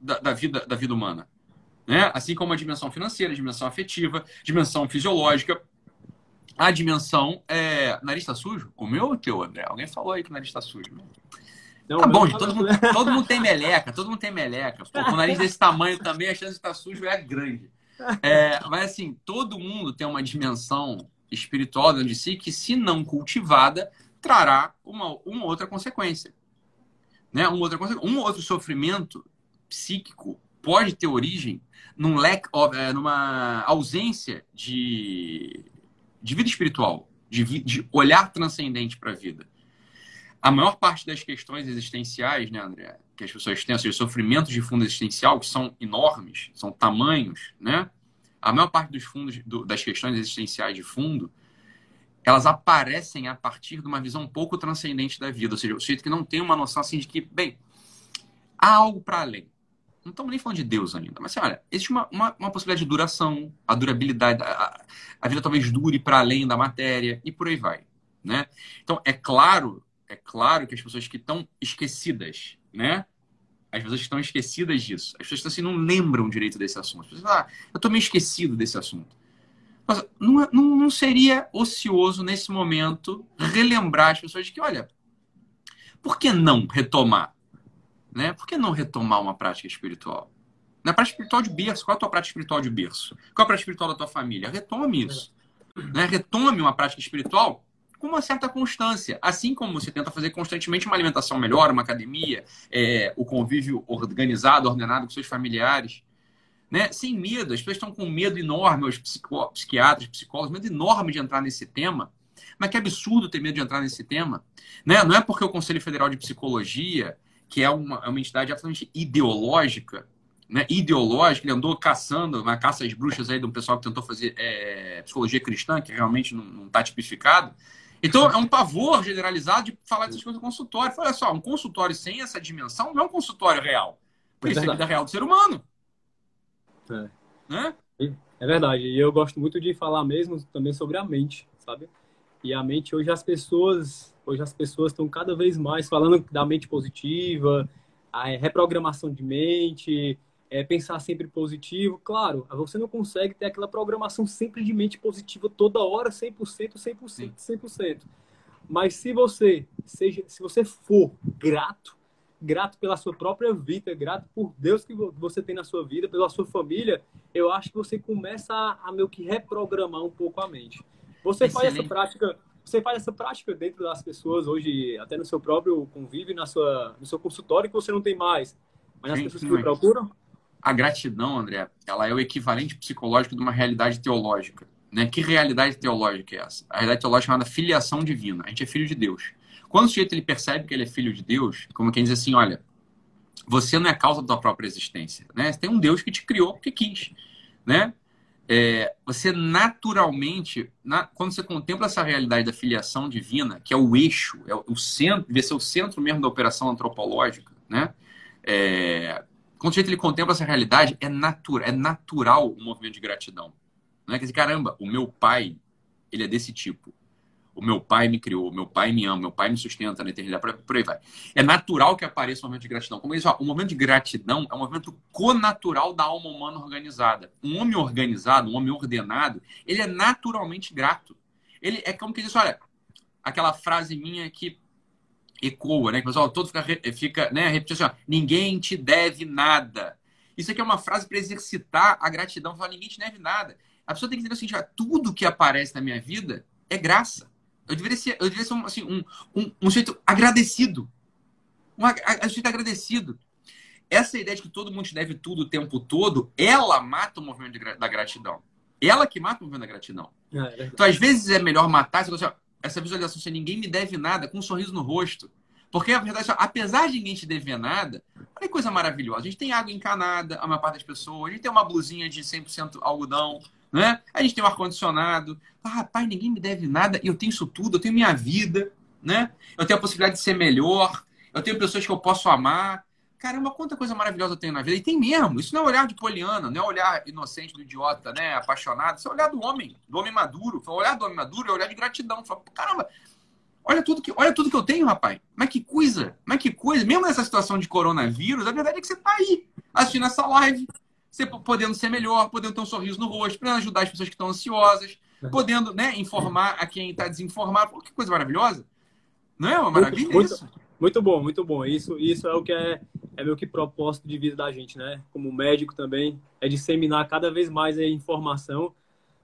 da, da vida, da vida humana. Né? Assim como a dimensão financeira, a dimensão afetiva, dimensão fisiológica, a dimensão é. Nariz tá sujo? O meu ou o teu, André? Alguém falou aí que o nariz tá sujo. Não, tá bom, todo mundo, todo mundo tem meleca, todo mundo tem meleca. Pô, com o nariz desse tamanho também, a chance de estar tá sujo é grande. É, mas assim, todo mundo tem uma dimensão espiritual dentro de si que, se não cultivada, trará uma, uma outra consequência. Né? Um, outra, um outro sofrimento psíquico pode ter origem num lack of, é, numa ausência de de vida espiritual, de, de olhar transcendente para a vida. A maior parte das questões existenciais, né, André, que as pessoas têm, ou seja, sofrimentos de fundo existencial, que são enormes, são tamanhos, né? A maior parte dos fundos, do, das questões existenciais de fundo, elas aparecem a partir de uma visão um pouco transcendente da vida, ou seja, o sujeito que não tem uma noção assim de que, bem, há algo para além não estamos nem falando de Deus ainda, mas assim, olha, existe uma, uma, uma possibilidade de duração, a durabilidade, a, a vida talvez dure para além da matéria e por aí vai, né? Então, é claro, é claro que as pessoas que estão esquecidas, né? As pessoas que estão esquecidas disso, as pessoas que assim, não lembram direito desse assunto. As pessoas, ah, eu estou meio esquecido desse assunto. Mas não, é, não, não seria ocioso nesse momento relembrar as pessoas de que, olha, por que não retomar? Né? Por que não retomar uma prática espiritual? Na prática espiritual de berço, qual é a tua prática espiritual de berço? Qual é a prática espiritual da tua família? Retome isso. Né? Retome uma prática espiritual com uma certa constância. Assim como você tenta fazer constantemente uma alimentação melhor, uma academia, é, o convívio organizado, ordenado com seus familiares. Né? Sem medo. As pessoas estão com medo enorme, os psiquiatras, psicólogos, medo enorme de entrar nesse tema. Mas que absurdo ter medo de entrar nesse tema. Né? Não é porque o Conselho Federal de Psicologia, que é uma, é uma entidade absolutamente ideológica, né, ideológica, ele andou caçando, uma caça às bruxas aí de um pessoal que tentou fazer é, psicologia cristã, que realmente não está tipificado. Então, é um pavor generalizado de falar dessas coisas no consultório. Olha só, um consultório sem essa dimensão não é um consultório real. Porque isso é vida real do ser humano. É. Né? É verdade. E eu gosto muito de falar mesmo também sobre a mente, sabe? E a mente, hoje as pessoas, hoje as pessoas estão cada vez mais falando da mente positiva, a reprogramação de mente, é, pensar sempre positivo. Claro, você não consegue ter aquela programação sempre de mente positiva toda hora, 100%, 100%, 100%. Mas se você seja, se você for grato, grato pela sua própria vida, grato por Deus que você tem na sua vida, pela sua família, eu acho que você começa a, a meio que reprogramar um pouco a mente. Você Excelente. faz essa prática, você faz essa prática dentro das pessoas hoje, até no seu próprio convívio, na sua, no seu consultório que você não tem mais, mas nas pessoas que procuram? A gratidão, André, ela é o equivalente psicológico de uma realidade teológica. Né? Que realidade teológica é essa? A realidade teológica é chamada filiação divina. A gente é filho de Deus. Quando o sujeito ele percebe que ele é filho de Deus, como quem diz assim, olha, você não é causa da própria existência, né? Tem um Deus que te criou porque quis, né? É, você naturalmente, na, quando você contempla essa realidade da filiação divina, que é o eixo, é o centro, deve ser o centro mesmo da operação antropológica, né? É, quando o sujeito ele contempla essa realidade, é, natura, é natural o movimento de gratidão. Não é que dizer, caramba, o meu pai, ele é desse tipo. O meu pai me criou, o meu pai me ama, o meu pai me sustenta na eternidade, por, aí vai. É natural que apareça um movimento de gratidão. Como eles falam, o movimento de gratidão é um movimento conatural da alma humana organizada. Um homem organizado, um homem ordenado, ele é naturalmente grato. Ele é como que diz, olha, aquela frase minha que ecoa, né? Que o pessoal todo fica, fica né, repetindo assim, ó, ninguém te deve nada. Isso aqui é uma frase para exercitar a gratidão, falar ninguém te deve nada. A pessoa tem que entender o seguinte, ó, tudo que aparece na minha vida é graça. Eu deveria ser, eu deveria ser um, assim, um, um, um jeito agradecido. Um, um jeito agradecido. Essa ideia de que todo mundo te deve tudo o tempo todo, ela mata o movimento de, da gratidão. Ela que mata o movimento da gratidão. É, é então, às vezes, é melhor matar, você assim, essa visualização se ninguém me deve nada, com um sorriso no rosto. Porque a verdade apesar de ninguém te dever nada, olha que coisa maravilhosa. A gente tem água encanada, a maior parte das pessoas, a gente tem uma blusinha de 100% algodão, né? A gente tem um ar-condicionado. Ah, rapaz, ninguém me deve nada, eu tenho isso tudo, eu tenho minha vida, né? Eu tenho a possibilidade de ser melhor, eu tenho pessoas que eu posso amar, caramba, quanta coisa maravilhosa eu tenho na vida. E tem mesmo. Isso não é olhar de poliana, não é olhar inocente do idiota, né? Apaixonado. Isso é olhar do homem, do homem maduro. O olhar do homem maduro é olhar de gratidão. Fala, caramba, olha tudo, que, olha tudo que eu tenho, rapaz. Mas que coisa, mas que coisa. Mesmo nessa situação de coronavírus, a verdade é que você tá aí, assistindo essa live. Você podendo ser melhor, podendo ter um sorriso no rosto, podendo ajudar as pessoas que estão ansiosas, podendo né, informar a quem está desinformado. Pô, que coisa maravilhosa. Não é uma maravilha muito, isso? Muito bom, muito bom. Isso, isso é o que é, é meio que propósito de vida da gente, né? Como médico também, é disseminar cada vez mais a informação.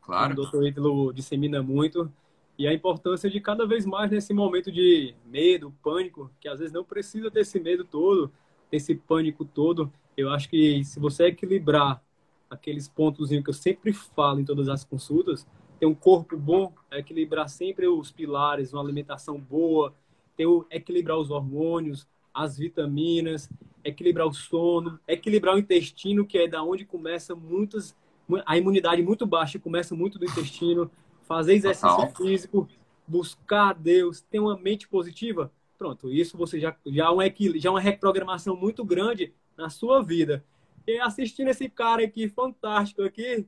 Claro. O doutor Ítalo dissemina muito. E a importância de cada vez mais nesse momento de medo, pânico, que às vezes não precisa ter esse medo todo, esse pânico todo. Eu acho que se você equilibrar aqueles pontos que eu sempre falo em todas as consultas, ter um corpo bom, equilibrar sempre os pilares, uma alimentação boa, ter o, equilibrar os hormônios, as vitaminas, equilibrar o sono, equilibrar o intestino, que é da onde começa muitas a imunidade muito baixa, começa muito do intestino, fazer exercício Total. físico, buscar Deus, ter uma mente positiva, pronto, isso você já já é um equilíbrio, já é uma reprogramação muito grande na sua vida. E assistindo esse cara aqui fantástico aqui,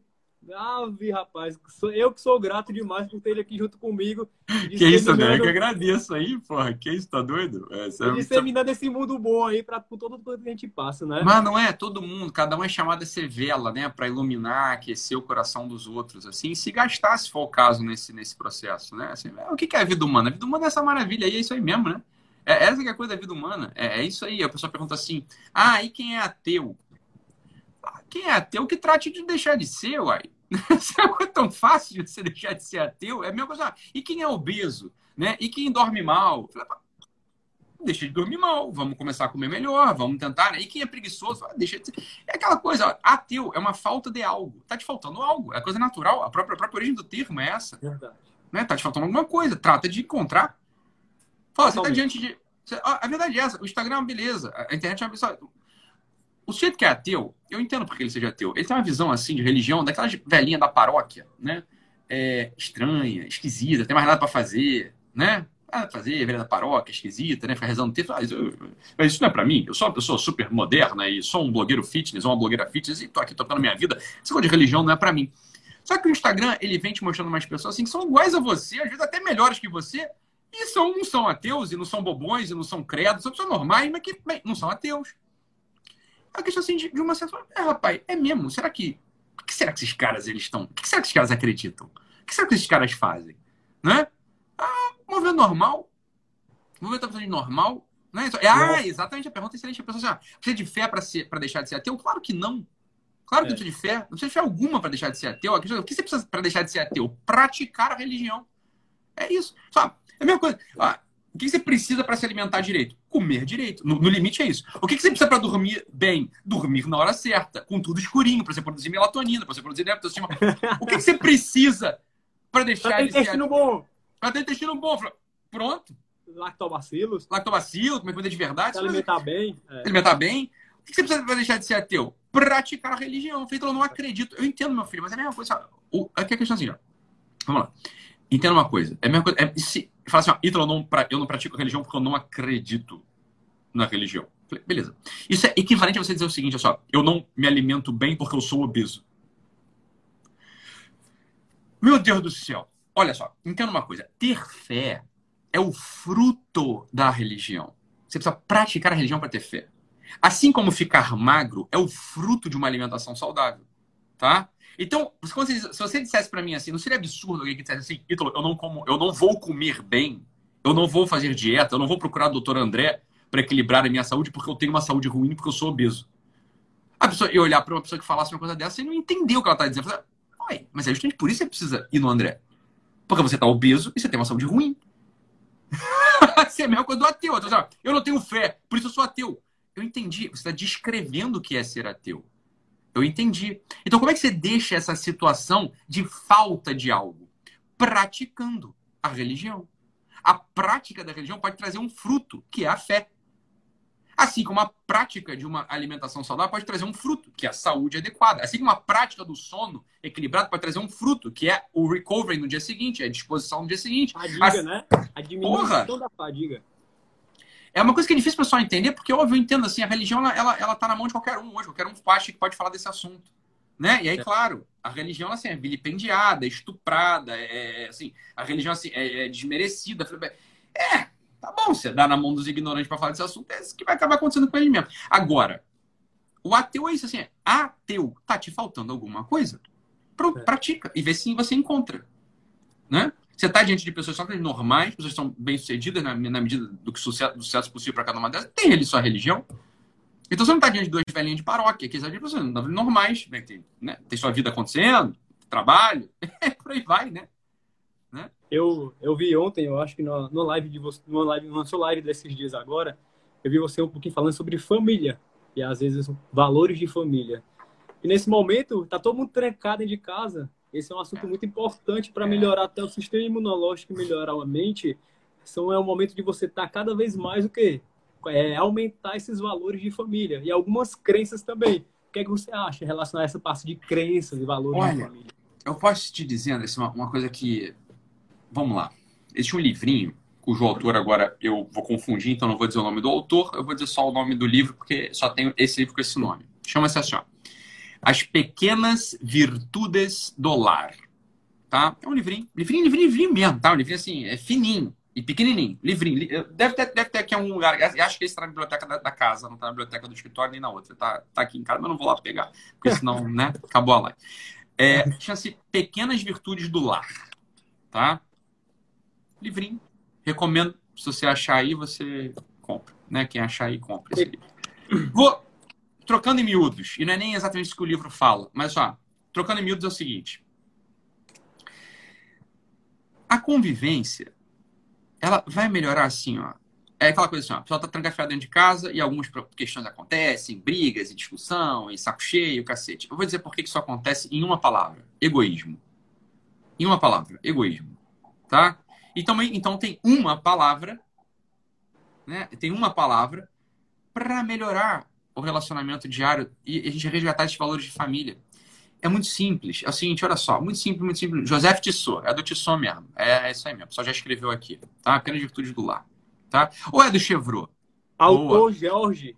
Ave, rapaz, eu que sou grato demais por ter ele aqui junto comigo. Que isso, André, que agradeço aí, porra. Que isso, tá doido? É, é disseminando esse mundo bom aí para todo mundo que a gente passa, né? Mas não é todo mundo, cada um é chamado a ser vela, né? Para iluminar, aquecer o coração dos outros, assim, se gastar, se for o caso, nesse, nesse processo, né? Assim, é, o que é a vida humana? A vida humana é essa maravilha aí, é isso aí mesmo, né? É essa que é a coisa da vida humana. É, é isso aí. A pessoa pergunta assim: ah, e quem é ateu? Ah, quem é ateu que trate de deixar de ser, uai. <laughs> Se é tão fácil de você deixar de ser ateu, é a mesma coisa. E quem é obeso? Né? E quem dorme mal? Deixa de dormir mal, vamos começar a comer melhor, vamos tentar. Né? E quem é preguiçoso? Deixa de ser. É aquela coisa, ateu é uma falta de algo. Tá te faltando algo. É coisa natural. A própria, a própria origem do termo é essa. Verdade. Né? Tá te faltando alguma coisa. Trata de encontrar. Fala, você tá diante de. A verdade é essa. O Instagram é uma beleza. A internet é uma beleza. O sujeito que é ateu, eu entendo porque ele seja ateu. Ele tem uma visão assim de religião, daquela velhinha da paróquia, né? É, estranha, esquisita, tem mais nada para fazer, né? Nada pra fazer, velha da paróquia, esquisita, né? Ficar rezando texto. Mas isso não é para mim. Eu sou uma pessoa super moderna e sou um blogueiro fitness, ou uma blogueira fitness e tô aqui tocando minha vida. Essa coisa de religião não é para mim. Só que o Instagram, ele vem te mostrando mais pessoas assim que são iguais a você, às vezes até melhores que você, e são, não são ateus, e não são bobões, e não são credos, são pessoas normais, mas que bem, não são ateus a questão assim de, de uma certa é, rapaz, é mesmo? Será que. O que será que esses caras eles estão. O que será que esses caras acreditam? O que será que esses caras fazem? Né? Ah, movimento normal. Movimento absolutamente normal. Né? Ah, exatamente a pergunta é excelente. A pessoa assim, ah, precisa de fé para deixar de ser ateu? Claro que não. Claro que é. não precisa de fé. Não precisa de fé alguma para deixar de ser ateu. O que você precisa para deixar de ser ateu? Praticar a religião. É isso. Sabe? É a mesma coisa. Ah, o que você precisa para se alimentar direito? Comer direito. No, no limite é isso. O que você precisa para dormir bem? Dormir na hora certa, com tudo escurinho, para você produzir melatonina, para você produzir leptostima. O que você precisa para deixar pra ter intestino bom. Para ter intestino bom. Pronto. Lactobacilos. Lactobacilos, comer comida de verdade. Se alimentar bem. É. Alimentar bem. O que você precisa para deixar de ser ateu? Praticar a religião. Feito, eu não acredito. Eu entendo, meu filho, mas é a mesma coisa. O, aqui é a questão assim, ó. Vamos lá. Entenda uma coisa. É a mesma coisa. É, se, fala assim, ó, Ítalo, eu não, eu não pratico religião porque eu não acredito na religião. Falei, beleza. Isso é equivalente a você dizer o seguinte, olha só, eu não me alimento bem porque eu sou obeso. Meu Deus do céu. Olha só, entenda uma coisa. Ter fé é o fruto da religião. Você precisa praticar a religião para ter fé. Assim como ficar magro é o fruto de uma alimentação saudável, tá? Então, se você dissesse para mim assim, não seria absurdo alguém que dissesse assim, Ítalo, eu não como, eu não vou comer bem, eu não vou fazer dieta, eu não vou procurar o doutor André para equilibrar a minha saúde porque eu tenho uma saúde ruim porque eu sou obeso. A pessoa ia olhar para uma pessoa que falasse uma coisa dessa e não entender o que ela está dizendo. Mas é justamente por isso que você precisa ir no André. Porque você está obeso e você tem uma saúde ruim. <laughs> Você é a mesma coisa do ateu. Então, eu não tenho fé, por isso eu sou ateu. Eu entendi. Você está descrevendo o que é ser ateu. Eu entendi. Então, como é que você deixa essa situação de falta de algo? Praticando a religião. A prática da religião pode trazer um fruto, que é a fé. Assim como a prática de uma alimentação saudável pode trazer um fruto, que é a saúde adequada. Assim como a prática do sono equilibrado pode trazer um fruto, que é o recovery no dia seguinte, a disposição no dia seguinte. Fadiga, As... né? A diminuição da fadiga. É uma coisa que é difícil o pessoal entender, porque, óbvio, eu entendo assim, a religião, ela, ela, ela tá na mão de qualquer um hoje, qualquer um acha que pode falar desse assunto. Né? E aí, é. claro, a religião assim, é vilipendiada, é estuprada, é, é, assim, a religião assim, é, é desmerecida. É, tá bom, você dá na mão dos ignorantes para falar desse assunto, é isso que vai acabar acontecendo com ele mesmo. Agora, o ateu é isso assim, é, ateu, tá te faltando alguma coisa? Pronto, é. pratica e vê se você encontra. Né? Você está diante de pessoas só normais, pessoas que são bem-sucedidas na, na, medida do que sucesso, do sucesso possível para cada uma delas. Tem ele sua religião. Então você não está diante de duas velhinhas de paróquia, que são pessoas normais, né? tem, né? tem sua vida acontecendo, trabalho, <laughs> por aí vai, né? Eu, eu vi ontem, eu acho que no, no live de você, no live, no seu live desses dias agora, eu vi você um pouquinho falando sobre família e às vezes valores de família. E nesse momento, tá todo mundo trancado de casa esse é um assunto muito importante para melhorar até o sistema imunológico e melhorar a mente. Então é o momento de você estar tá cada vez mais o quê? É aumentar esses valores de família e algumas crenças também. O que é que você acha em relação a essa parte de crenças e valores Olha, de família? Eu posso te dizer, Anderson, uma, uma coisa que. Vamos lá. Existe um livrinho cujo autor agora eu vou confundir, então não vou dizer o nome do autor, eu vou dizer só o nome do livro, porque só tem esse livro com esse nome. Chama-se assim, ó. As Pequenas Virtudes do Lar. Tá? É um livrinho, livrinho, livrinho, livrinho mesmo, tá? Um livrinho assim, é fininho e pequenininho, livrinho. Deve ter, deve ter aqui um lugar, acho que esse está na biblioteca da, da, casa, não está na biblioteca do escritório nem na outra. Tá, tá aqui em casa, mas não vou lá pegar, porque senão, <laughs> né, acabou a live. É, Chama-se Pequenas Virtudes do Lar, tá? Livrinho. Recomendo, se você achar aí, você compra, né? Quem achar aí, compra esse livro. Vou, trocando em miúdos, e não é nem exatamente isso que o livro fala, mas ó, trocando em miúdos é o seguinte. A convivência, ela vai melhorar assim, ó. É aquela coisa assim, ó, a pessoa tá trancafiada dentro de casa e algumas questões acontecem, brigas e discussão, e saco cheio, cacete. Eu vou dizer por que isso acontece em uma palavra: egoísmo. Em uma palavra, egoísmo. Tá? E também, então tem uma palavra, né? Tem uma palavra para melhorar o relacionamento diário e a gente resgatar esses valores de família. É muito simples. É o seguinte, olha só, muito simples, muito simples. Joseph Tissot, é do Tissot mesmo. É, é isso aí mesmo. O pessoal já escreveu aqui, tá? Apenas virtudes do lar, tá? Ou é do Chevrolet? Autor Jorge.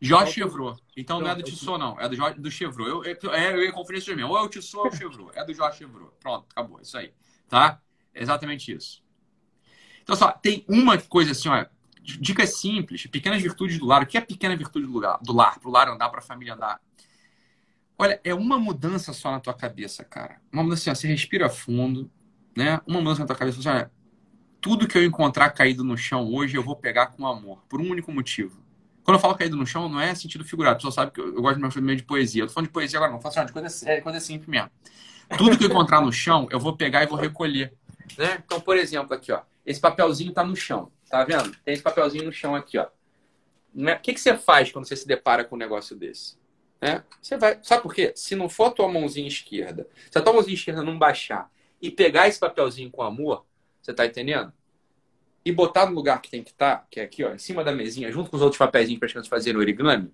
Jorge Chevrolet. Então não é do Tissot, não. É do, Jorge, do Chevrolet. Eu, eu, é, eu ia conferir isso mesmo. Ou é o Tissot ou é o Chevrolet. É do Jorge Chevrolet. Pronto, acabou. Isso aí. Tá? Exatamente isso. Então, só, tem uma coisa assim, ó. Dicas simples, pequenas virtudes do lar. O que é pequena virtude do, lar? Do lar, pro lar andar, pra família andar? Olha, é uma mudança só na tua cabeça, cara. Uma mudança assim, ó, você respira fundo, né? Uma mudança na tua cabeça, assim, olha, tudo que eu encontrar caído no chão hoje eu vou pegar com amor, por um único motivo. Quando eu falo caído no chão, não é sentido figurado. A pessoa sabe que eu, eu gosto de meu de poesia. Eu tô falando de poesia agora, não. Eu falo assim, de coisa, coisa simples mesmo. Tudo que eu encontrar no chão, eu vou pegar e vou recolher. Né? Então, por exemplo, aqui, ó. Esse papelzinho tá no chão. Tá vendo? Tem esse papelzinho no chão aqui, ó. O que, que você faz quando você se depara com um negócio desse? Né? Você vai. Sabe por quê? Se não for a tua mãozinha esquerda, se a tua mãozinha esquerda não baixar e pegar esse papelzinho com amor, você tá entendendo? E botar no lugar que tem que estar, tá, que é aqui, ó, em cima da mesinha, junto com os outros papéis para as crianças fazerem origami,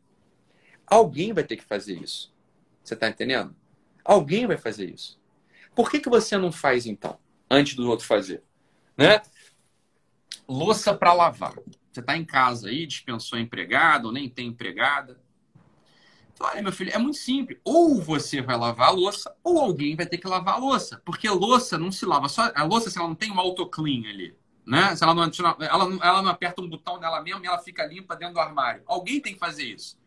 alguém vai ter que fazer isso. Você tá entendendo? Alguém vai fazer isso. Por que, que você não faz então, antes do outro fazer? Né? Louça para lavar. Você está em casa aí, dispensou empregado, ou nem tem empregada. Então, olha, meu filho, é muito simples. Ou você vai lavar a louça, ou alguém vai ter que lavar a louça. Porque louça não se lava só. A louça, se ela não tem um autoclean ali, né? Se ela não, ela, não, ela não aperta um botão dela mesma e ela fica limpa dentro do armário. Alguém tem que fazer isso.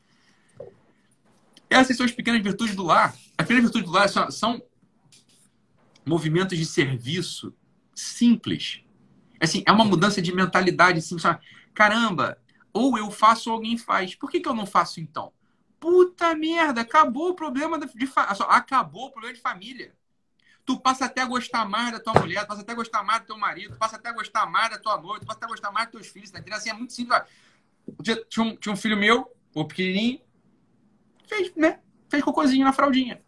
Essas são as pequenas virtudes do lar. As pequenas virtudes do lar são, são movimentos de serviço simples. Assim, é uma mudança de mentalidade. Assim, Caramba, ou eu faço ou alguém faz. Por que, que eu não faço então? Puta merda, acabou o problema de família. Acabou o problema de família. Tu passa até a gostar mais da tua mulher, tu passa até a gostar mais do teu marido, tu passa até a gostar mais da tua noiva, tu passa até a gostar mais dos teus filhos, tá entendendo? Assim, é muito simples. Tinha um, tinha um filho meu, o pequenininho, fez, né? Fez cocôzinho na fraldinha.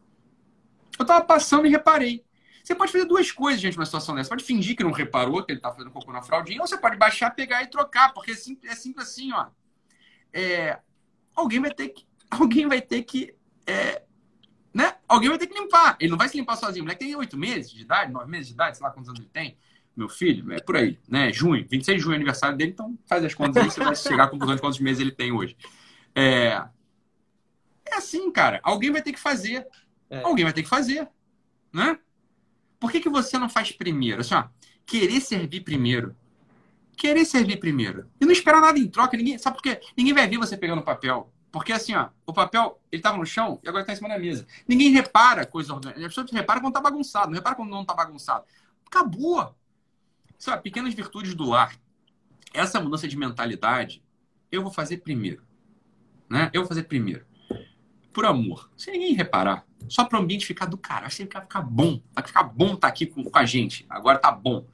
Eu tava passando e reparei. Você pode fazer duas coisas, gente, numa situação dessa. Você pode fingir que não reparou que ele tá fazendo cocô na fraldinha, ou você pode baixar, pegar e trocar, porque é simples, é simples assim, ó. É, alguém vai ter que. Alguém vai ter que. É, né? Alguém vai ter que limpar. Ele não vai se limpar sozinho. O moleque tem oito meses de idade, nove meses de idade, sei lá quantos anos ele tem. Meu filho, é por aí, né? Junho, 26 de junho é aniversário dele, então faz as contas aí, você vai chegar à conclusão de quantos meses ele tem hoje. É, é assim, cara. Alguém vai ter que fazer. É. Alguém vai ter que fazer. Né? Por que, que você não faz primeiro? Assim, ó, querer servir primeiro. Querer servir primeiro. E não esperar nada em troca. Ninguém, sabe por quê? Ninguém vai ver você pegando papel. Porque assim, ó, o papel, ele tava no chão e agora tá em cima da mesa. Ninguém repara coisa orgânica. As pessoas reparam quando tá bagunçado, não repara quando não tá bagunçado. Acabou. Sabe, pequenas virtudes do lar. Essa mudança de mentalidade, eu vou fazer primeiro. Né? Eu vou fazer primeiro por amor, sem ninguém reparar. Só para o ambiente ficar do cara. Acho que vai ficar bom. Vai ficar bom estar tá aqui com, com a gente. Agora tá bom.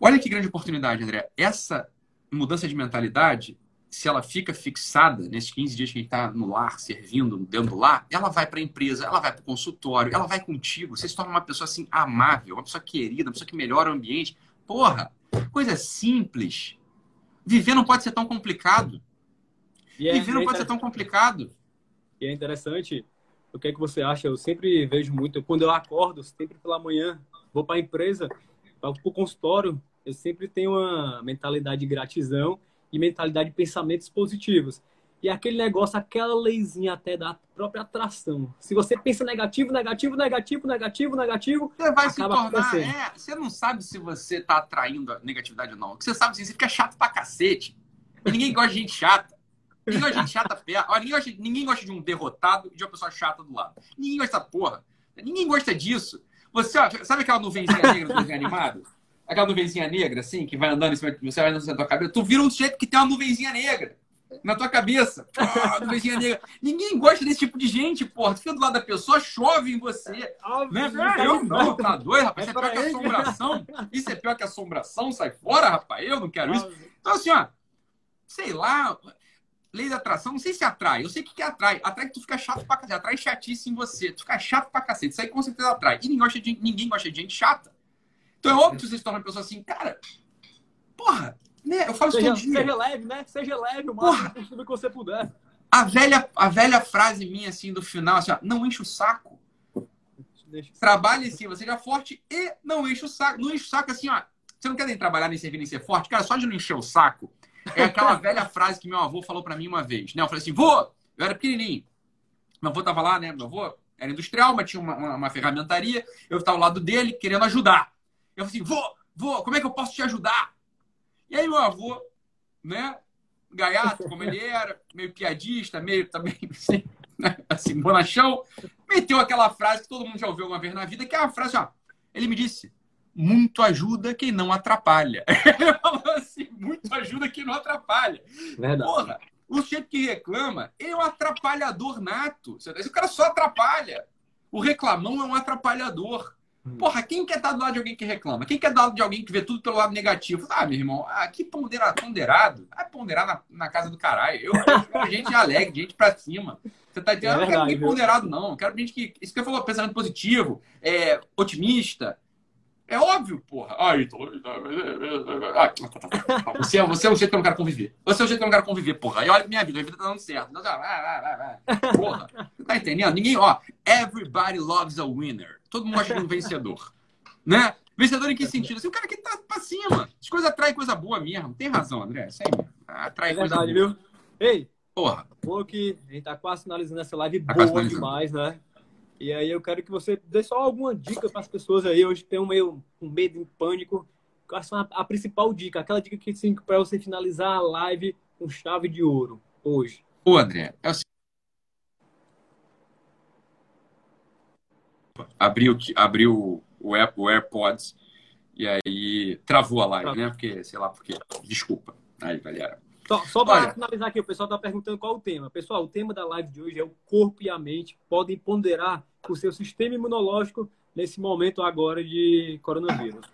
Olha que grande oportunidade, André. Essa mudança de mentalidade, se ela fica fixada nesses 15 dias que a gente está no lar, servindo dentro do lar, ela vai para a empresa, ela vai para o consultório, ela vai contigo. Você se torna uma pessoa assim amável, uma pessoa querida, uma pessoa que melhora o ambiente. Porra, coisa simples. Viver não pode ser tão complicado. Yeah, é Viver não pode ser tão complicado. E é interessante, o que é que você acha? Eu sempre vejo muito, quando eu acordo, sempre pela manhã, vou para a empresa, para o consultório, eu sempre tenho uma mentalidade de gratidão e mentalidade de pensamentos positivos. E aquele negócio, aquela leizinha até da própria atração. Se você pensa negativo, negativo, negativo, negativo, negativo, você vai se tornar. É, você não sabe se você está atraindo a negatividade ou não. O que você sabe assim, você fica chato pra cacete. E ninguém gosta de gente chata. Ninguém gosta de chata ninguém, gosta, ninguém gosta de um derrotado e de uma pessoa chata do lado. Ninguém gosta dessa porra. Ninguém gosta disso. Você, ó, sabe aquela nuvenzinha negra do desenho animado? Aquela nuvenzinha negra, assim, que vai andando em cima, você vai andando da tua cabeça. Tu vira um sujeito que tem uma nuvenzinha negra. na tua cabeça. Ah, Ninguém gosta desse tipo de gente, porra. Tu fica do lado da pessoa, chove em você. Ah, né? ah, eu não, tá doido, rapaz. É isso é pior que assombração. Isso é pior que assombração. Sai fora, rapaz. Eu não quero isso. Então, assim, ó, sei lá, lei da atração, não sei se atrai. Eu sei o que, que atrai. Atrai que tu fica chato pra cacete. Atrai chatice em você. Tu fica chato pra cacete. Isso aí com certeza atrai. E ninguém gosta de, ninguém gosta de gente chata. Então é óbvio que você se torna uma pessoa assim, cara, porra, né? Eu falo seja, isso todo dia. Seja leve, né? Seja leve o máximo que você puder. A velha, a velha frase minha, assim, do final, assim, ó, não enche o saco. Trabalhe sim, você seja forte e não enche o saco. Não enche o saco assim, ó. Você não quer nem trabalhar, nem servir, nem ser forte? Cara, só de não encher o saco, é aquela velha frase que meu avô falou para mim uma vez. Né? Eu falei assim, vô, eu era pequenininho. Meu avô tava lá, né? Meu avô era industrial, mas tinha uma, uma, uma ferramentaria. Eu estava ao lado dele, querendo ajudar. Eu falei assim, vô, vô, como é que eu posso te ajudar? E aí meu avô, né? Gaiato, como ele era, meio piadista, meio também <laughs> assim, né? assim, bonachão, meteu aquela frase que todo mundo já ouviu uma vez na vida, que é a frase, ó, ele me disse, muito ajuda quem não atrapalha. <laughs> Ele falou assim, muito ajuda quem não atrapalha. Verdade. Porra, o sujeito que reclama é um atrapalhador nato. Esse cara só atrapalha. O reclamão é um atrapalhador. Hum. Porra, quem quer estar do lado de alguém que reclama? Quem quer do lado de alguém que vê tudo pelo lado negativo? Ah, meu irmão, aqui ponderado, ponderado. Vai ponderar na, na casa do caralho. Eu, quero <laughs> gente alegre, gente pra cima. Você tá entendendo? É eu não quero ninguém ponderado, não. Eu quero gente que. Isso que eu falou, pensamento positivo, é, otimista. É óbvio, porra. Ai, tô... Ah, você, é, você é o jeito que eu não quero conviver. Você é o jeito que eu não quero conviver, porra. E olha minha vida, minha vida tá dando certo. Porra, tá entendendo? Ninguém, ó. Everybody loves a winner. Todo mundo gosta de um vencedor. Né? Vencedor em que sentido? Assim, o cara que tá pra cima. As coisas atraem coisa boa mesmo. Tem razão, André. Isso aí mesmo. Atrai é coisa verdade, boa. viu? Ei, porra. Pô, que a gente tá quase finalizando essa live tá boa demais, né? E aí eu quero que você dê só alguma dica para as pessoas aí. Hoje tem um meio um medo, um pânico. Qual é a, a principal dica? Aquela dica que assim, para você finalizar a live com chave de ouro hoje. Ô, André, é o abriu, abriu o, Air, o AirPods e aí travou a live, né? Porque, sei lá, porque. Desculpa. Aí, galera. Só, só para finalizar aqui, o pessoal está perguntando qual o tema. Pessoal, o tema da live de hoje é o corpo e a mente podem ponderar o seu sistema imunológico nesse momento agora de coronavírus.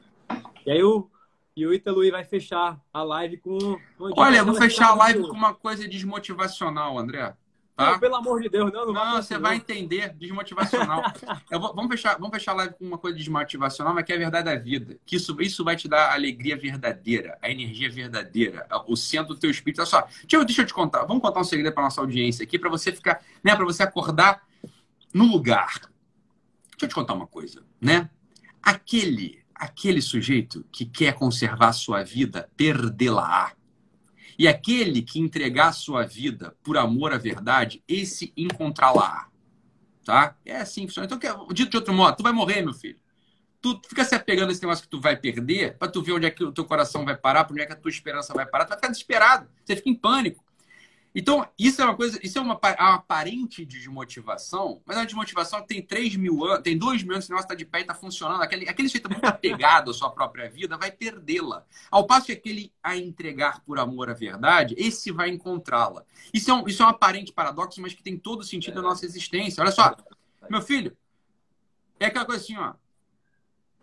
E aí o, e o Ítalo vai fechar a live com... Olha, eu vou fechar a live com uma coisa desmotivacional, André. Tá? Não, pelo amor de Deus, não. Não, não você vai entender. Desmotivacional. <laughs> vou, vamos, fechar, vamos fechar a live com uma coisa desmotivacional, mas que é a verdade da vida. Que isso, isso vai te dar a alegria verdadeira, a energia verdadeira, o centro do teu espírito. Olha só, deixa eu, deixa eu te contar. Vamos contar um segredo para nossa audiência aqui, para você ficar, né, para você acordar no lugar. Deixa eu te contar uma coisa, né? Aquele, aquele sujeito que quer conservar a sua vida, perdê-la-á e aquele que entregar sua vida por amor à verdade, esse encontrá-la. Tá? É assim que funciona. Então, dito de outro modo, tu vai morrer, meu filho. Tu fica se apegando a esse negócio que tu vai perder, para tu ver onde é que o teu coração vai parar, para onde é que a tua esperança vai parar, tu vai ficar desesperado. Você fica em pânico. Então, isso é uma coisa, isso é uma, uma aparente desmotivação, mas a desmotivação tem 3 mil anos, tem 2 mil anos, esse negócio está de pé e está funcionando. Aquele, aquele jeito muito apegado à sua própria vida vai perdê-la. Ao passo que aquele a entregar por amor à verdade, esse vai encontrá-la. Isso, é um, isso é um aparente paradoxo, mas que tem todo sentido é. na nossa existência. Olha só, meu filho, é aquela coisa assim, ó.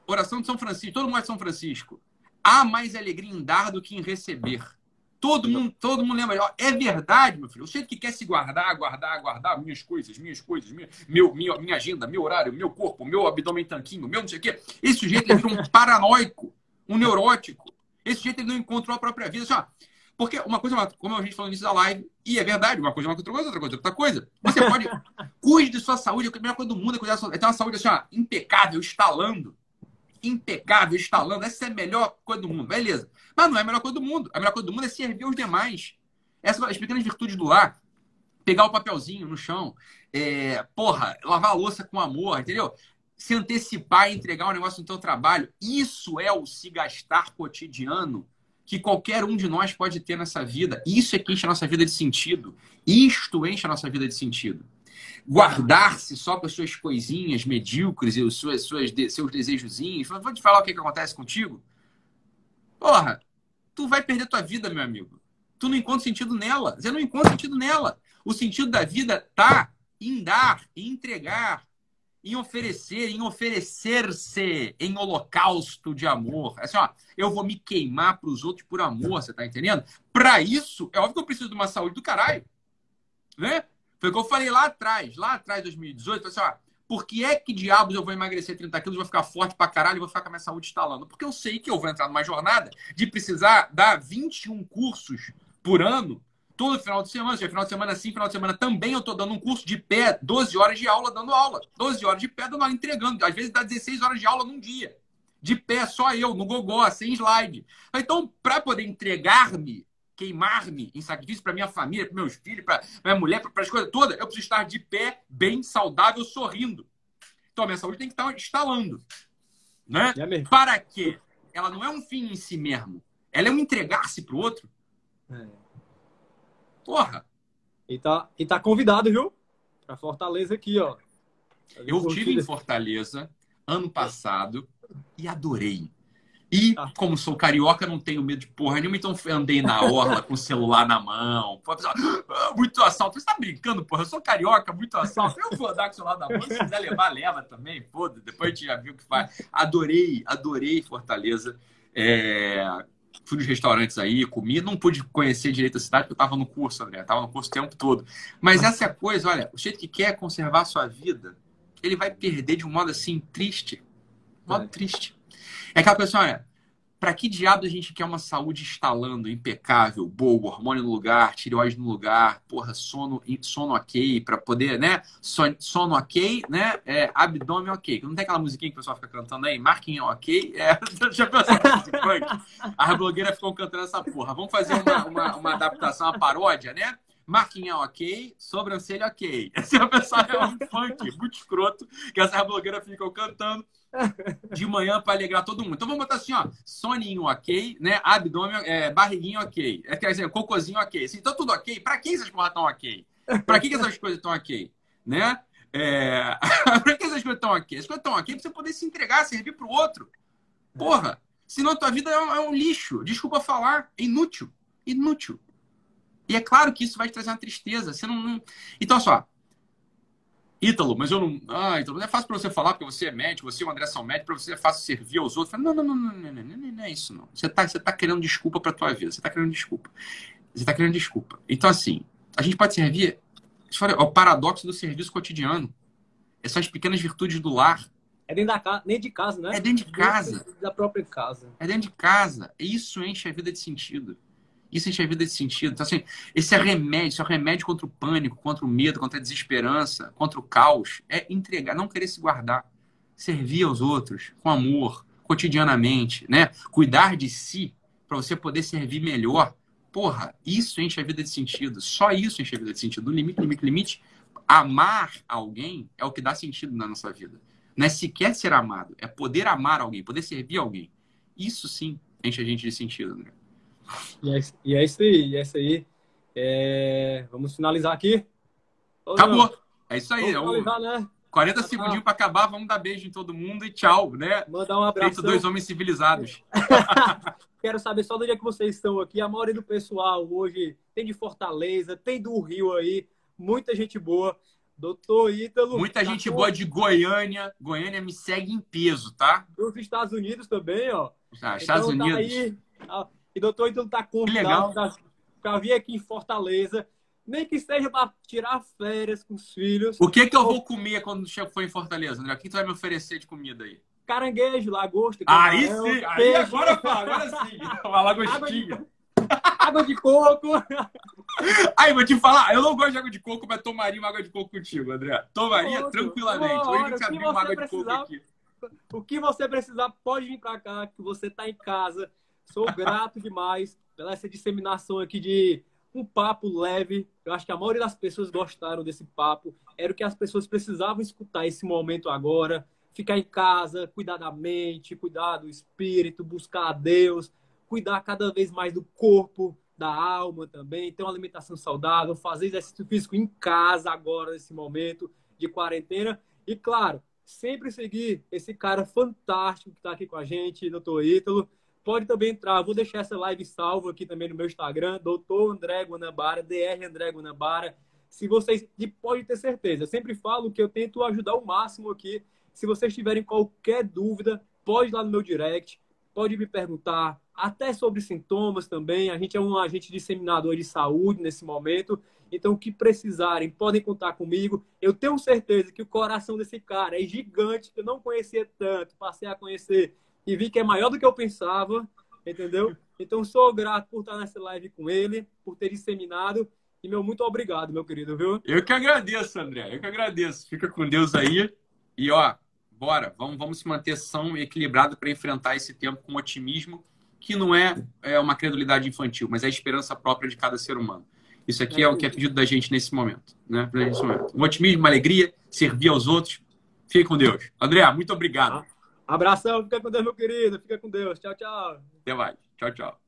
Oração de São Francisco, todo mundo é de São Francisco. Há mais alegria em dar do que em receber. Todo mundo, todo mundo lembra. É verdade, meu filho. O jeito que quer se guardar, guardar, guardar minhas coisas, minhas coisas, minha, meu, minha, minha agenda, meu horário, meu corpo, meu abdômen tanquinho, meu não sei o quê. Esse sujeito ele vira um <laughs> paranoico, um neurótico. Esse sujeito ele não encontrou a própria vida. Assim, ó, porque uma coisa, como a gente falou no início da live, e é verdade, uma coisa é uma outra coisa, outra coisa, outra coisa. Você pode. <laughs> cuide de sua saúde, a melhor coisa do mundo é cuidar da sua, é ter uma saúde assim, ó, impecável, estalando impecável, instalando. Essa é a melhor coisa do mundo. Beleza. Mas não é a melhor coisa do mundo. A melhor coisa do mundo é servir os demais. Essas as pequenas virtudes do lar. Pegar o papelzinho no chão. É, porra, lavar a louça com amor, entendeu? Se antecipar e entregar um negócio no teu trabalho. Isso é o se gastar cotidiano que qualquer um de nós pode ter nessa vida. Isso é que enche a nossa vida de sentido. Isto enche a nossa vida de sentido guardar-se só com as suas coisinhas medíocres e os suas, suas, seus desejozinhos. Vou te falar o que, que acontece contigo. Porra, tu vai perder tua vida, meu amigo. Tu não encontra sentido nela. Você não encontra sentido nela. O sentido da vida tá em dar, em entregar, em oferecer, em oferecer-se em holocausto de amor. Assim, ó, eu vou me queimar para os outros por amor, você tá entendendo? Para isso, é óbvio que eu preciso de uma saúde do caralho. Né? Foi o que eu falei lá atrás, lá atrás, 2018, assim, ó, por que é que diabos eu vou emagrecer 30 quilos, vou ficar forte pra caralho vou ficar com a minha saúde instalando? Porque eu sei que eu vou entrar numa jornada de precisar dar 21 cursos por ano todo final de semana, seja, final de semana sim, final de semana também eu estou dando um curso de pé, 12 horas de aula dando aula. 12 horas de pé dando aula, entregando. Às vezes dá 16 horas de aula num dia. De pé, só eu, no gogó, sem slide. Então, para poder entregar-me, queimar-me em sacrifício para minha família, para meus filhos, para minha mulher, para as coisas todas, eu preciso estar de pé, bem, saudável, sorrindo. Então, a minha saúde tem que estar instalando. Né? É para quê? Ela não é um fim em si mesmo. Ela é um entregar-se para o outro. É. Porra! E tá, e tá convidado, viu? Pra Fortaleza aqui, ó. Eu estive em Fortaleza ano passado e adorei. E, tá. como sou carioca, não tenho medo de porra nenhuma, então andei na orla com o celular na mão. Ah, muito assalto. Você tá brincando, porra? Eu sou carioca, muito assalto. Eu vou andar com o celular na mão. Se quiser levar, leva também. Foda, depois a gente já viu o que faz. Adorei, adorei Fortaleza. É fui nos restaurantes aí, comi, não pude conhecer direito a cidade porque eu estava no curso, André, estava no curso o tempo todo. Mas essa é a coisa, olha, o jeito que quer conservar a sua vida, ele vai perder de um modo assim triste. Um modo é. triste. É aquela pessoa, olha, para que diabo a gente quer uma saúde instalando, impecável, boa, hormônio no lugar, tireoide no lugar, porra, sono, sono ok, para poder, né? Sono ok, né? É, abdômen ok. Não tem aquela musiquinha que o pessoal fica cantando aí? Marquinhos ok? <laughs> É, já pensou As blogueiras ficam cantando essa porra. Vamos fazer uma, uma, uma adaptação, uma paródia, né? Marquinha ok, sobrancelha ok. Esse é o é um funk muito escroto, que essas blogueiras ficam cantando de manhã para alegrar todo mundo. Então vamos botar assim, ó, soninho ok, né? Abdômen, é, barriguinho ok, é, quer dizer, cocôzinho ok. Assim, então tudo ok. Para que essas porra estão ok? Para que, que essas coisas estão ok? Né? É... <laughs> para que essas coisas estão ok? As coisas estão ok para você poder se entregar, servir para o outro. Porra, senão a tua vida é um, é um lixo. Desculpa falar, é inútil. Inútil. E é claro que isso vai te trazer uma tristeza. Você não... Então, só. Ítalo, mas eu não. Ah, Ítalo, não é fácil para você falar, porque você é médico, você e o André são médicos, para você é fácil servir aos outros. Não, não, não, não, não, não, não, não é isso, não. Você está você tá querendo desculpa para tua vida. Você está querendo desculpa. Você está querendo desculpa. Então, assim, a gente pode servir. É o paradoxo do serviço cotidiano. Essas pequenas virtudes do lar. É dentro da casa, nem de casa, né? É dentro de casa. Dentro da própria casa. É dentro de casa. Isso enche a vida de sentido. Isso enche a vida desse sentido. Então, assim, esse é remédio, esse é remédio contra o pânico, contra o medo, contra a desesperança, contra o caos. É entregar, não querer se guardar. Servir aos outros com amor, cotidianamente, né? Cuidar de si para você poder servir melhor. Porra, isso enche a vida de sentido. Só isso enche a vida de sentido. No limite, limite, limite. Amar alguém é o que dá sentido na nossa vida. Não é sequer ser amado, é poder amar alguém, poder servir alguém. Isso sim enche a gente de sentido, né? E é, e é isso aí, é isso aí. É... Vamos finalizar aqui. Acabou. É isso aí. Vamos finalizar, né? 40 segundinhos para acabar, vamos dar beijo em todo mundo e tchau, né? Mandar um abraço. Feito dois homens civilizados. <laughs> Quero saber só do dia que vocês estão aqui. A maioria do pessoal hoje tem de Fortaleza, tem do Rio aí. Muita gente boa. Doutor Ítalo. Muita tá gente com... boa de Goiânia. Goiânia me segue em peso, tá? Dos Estados Unidos também, ó. Ah, Estados então, Unidos. Tá aí, e doutor então tá convidado para vir aqui em Fortaleza, nem que seja para tirar férias com os filhos. O que que eu vou comer quando for em Fortaleza, André? O que tu vai me oferecer de comida aí? Caranguejo, lagosta. Aí sim, aí agora, agora sim. <laughs> Uma lagostinha. Água de coco. <laughs> Aí, vou te falar, eu não gosto de água de coco, mas tomaria uma água de coco contigo, André. Tomaria tranquilamente. Hoje abriu uma água de coco aqui. O que você precisar, pode vir pra cá, que você tá em casa. Sou grato demais pela essa disseminação aqui de um papo leve. Eu acho que a maioria das pessoas gostaram desse papo. Era o que as pessoas precisavam escutar esse momento agora. Ficar em casa, cuidar da mente, cuidar do espírito, buscar a Deus, cuidar cada vez mais do corpo, da alma também, ter uma alimentação saudável, fazer exercício físico em casa agora, nesse momento de quarentena. E, claro, sempre seguir esse cara fantástico que está aqui com a gente, doutor Ítalo pode também entrar. Vou deixar essa live salva aqui também no meu Instagram, doutor André Guanabara, DR André Guanabara. Se vocês, pode ter certeza, eu sempre falo que eu tento ajudar o máximo aqui. Se vocês tiverem qualquer dúvida, pode ir lá no meu direct, pode me perguntar, até sobre sintomas também. A gente é um agente disseminador de saúde nesse momento. Então, o que precisarem, podem contar comigo. Eu tenho certeza que o coração desse cara é gigante, que eu não conhecia tanto, passei a conhecer e vi que é maior do que eu pensava, entendeu? Então, sou grato por estar nessa live com ele, por ter disseminado. E, meu, muito obrigado, meu querido, viu? Eu que agradeço, André. Eu que agradeço. Fica com Deus aí. E, ó, bora. Vamos, vamos se manter são e equilibrado para enfrentar esse tempo com otimismo, que não é, é uma credulidade infantil, mas é a esperança própria de cada ser humano. Isso aqui é, é o que é pedido da gente nesse momento. Né? Nesse momento. Um otimismo, uma alegria, servir aos outros. Fique com Deus. André, muito obrigado. Abração, fica com Deus, meu querido. Fica com Deus. Tchau, tchau. Até mais. Tchau, tchau.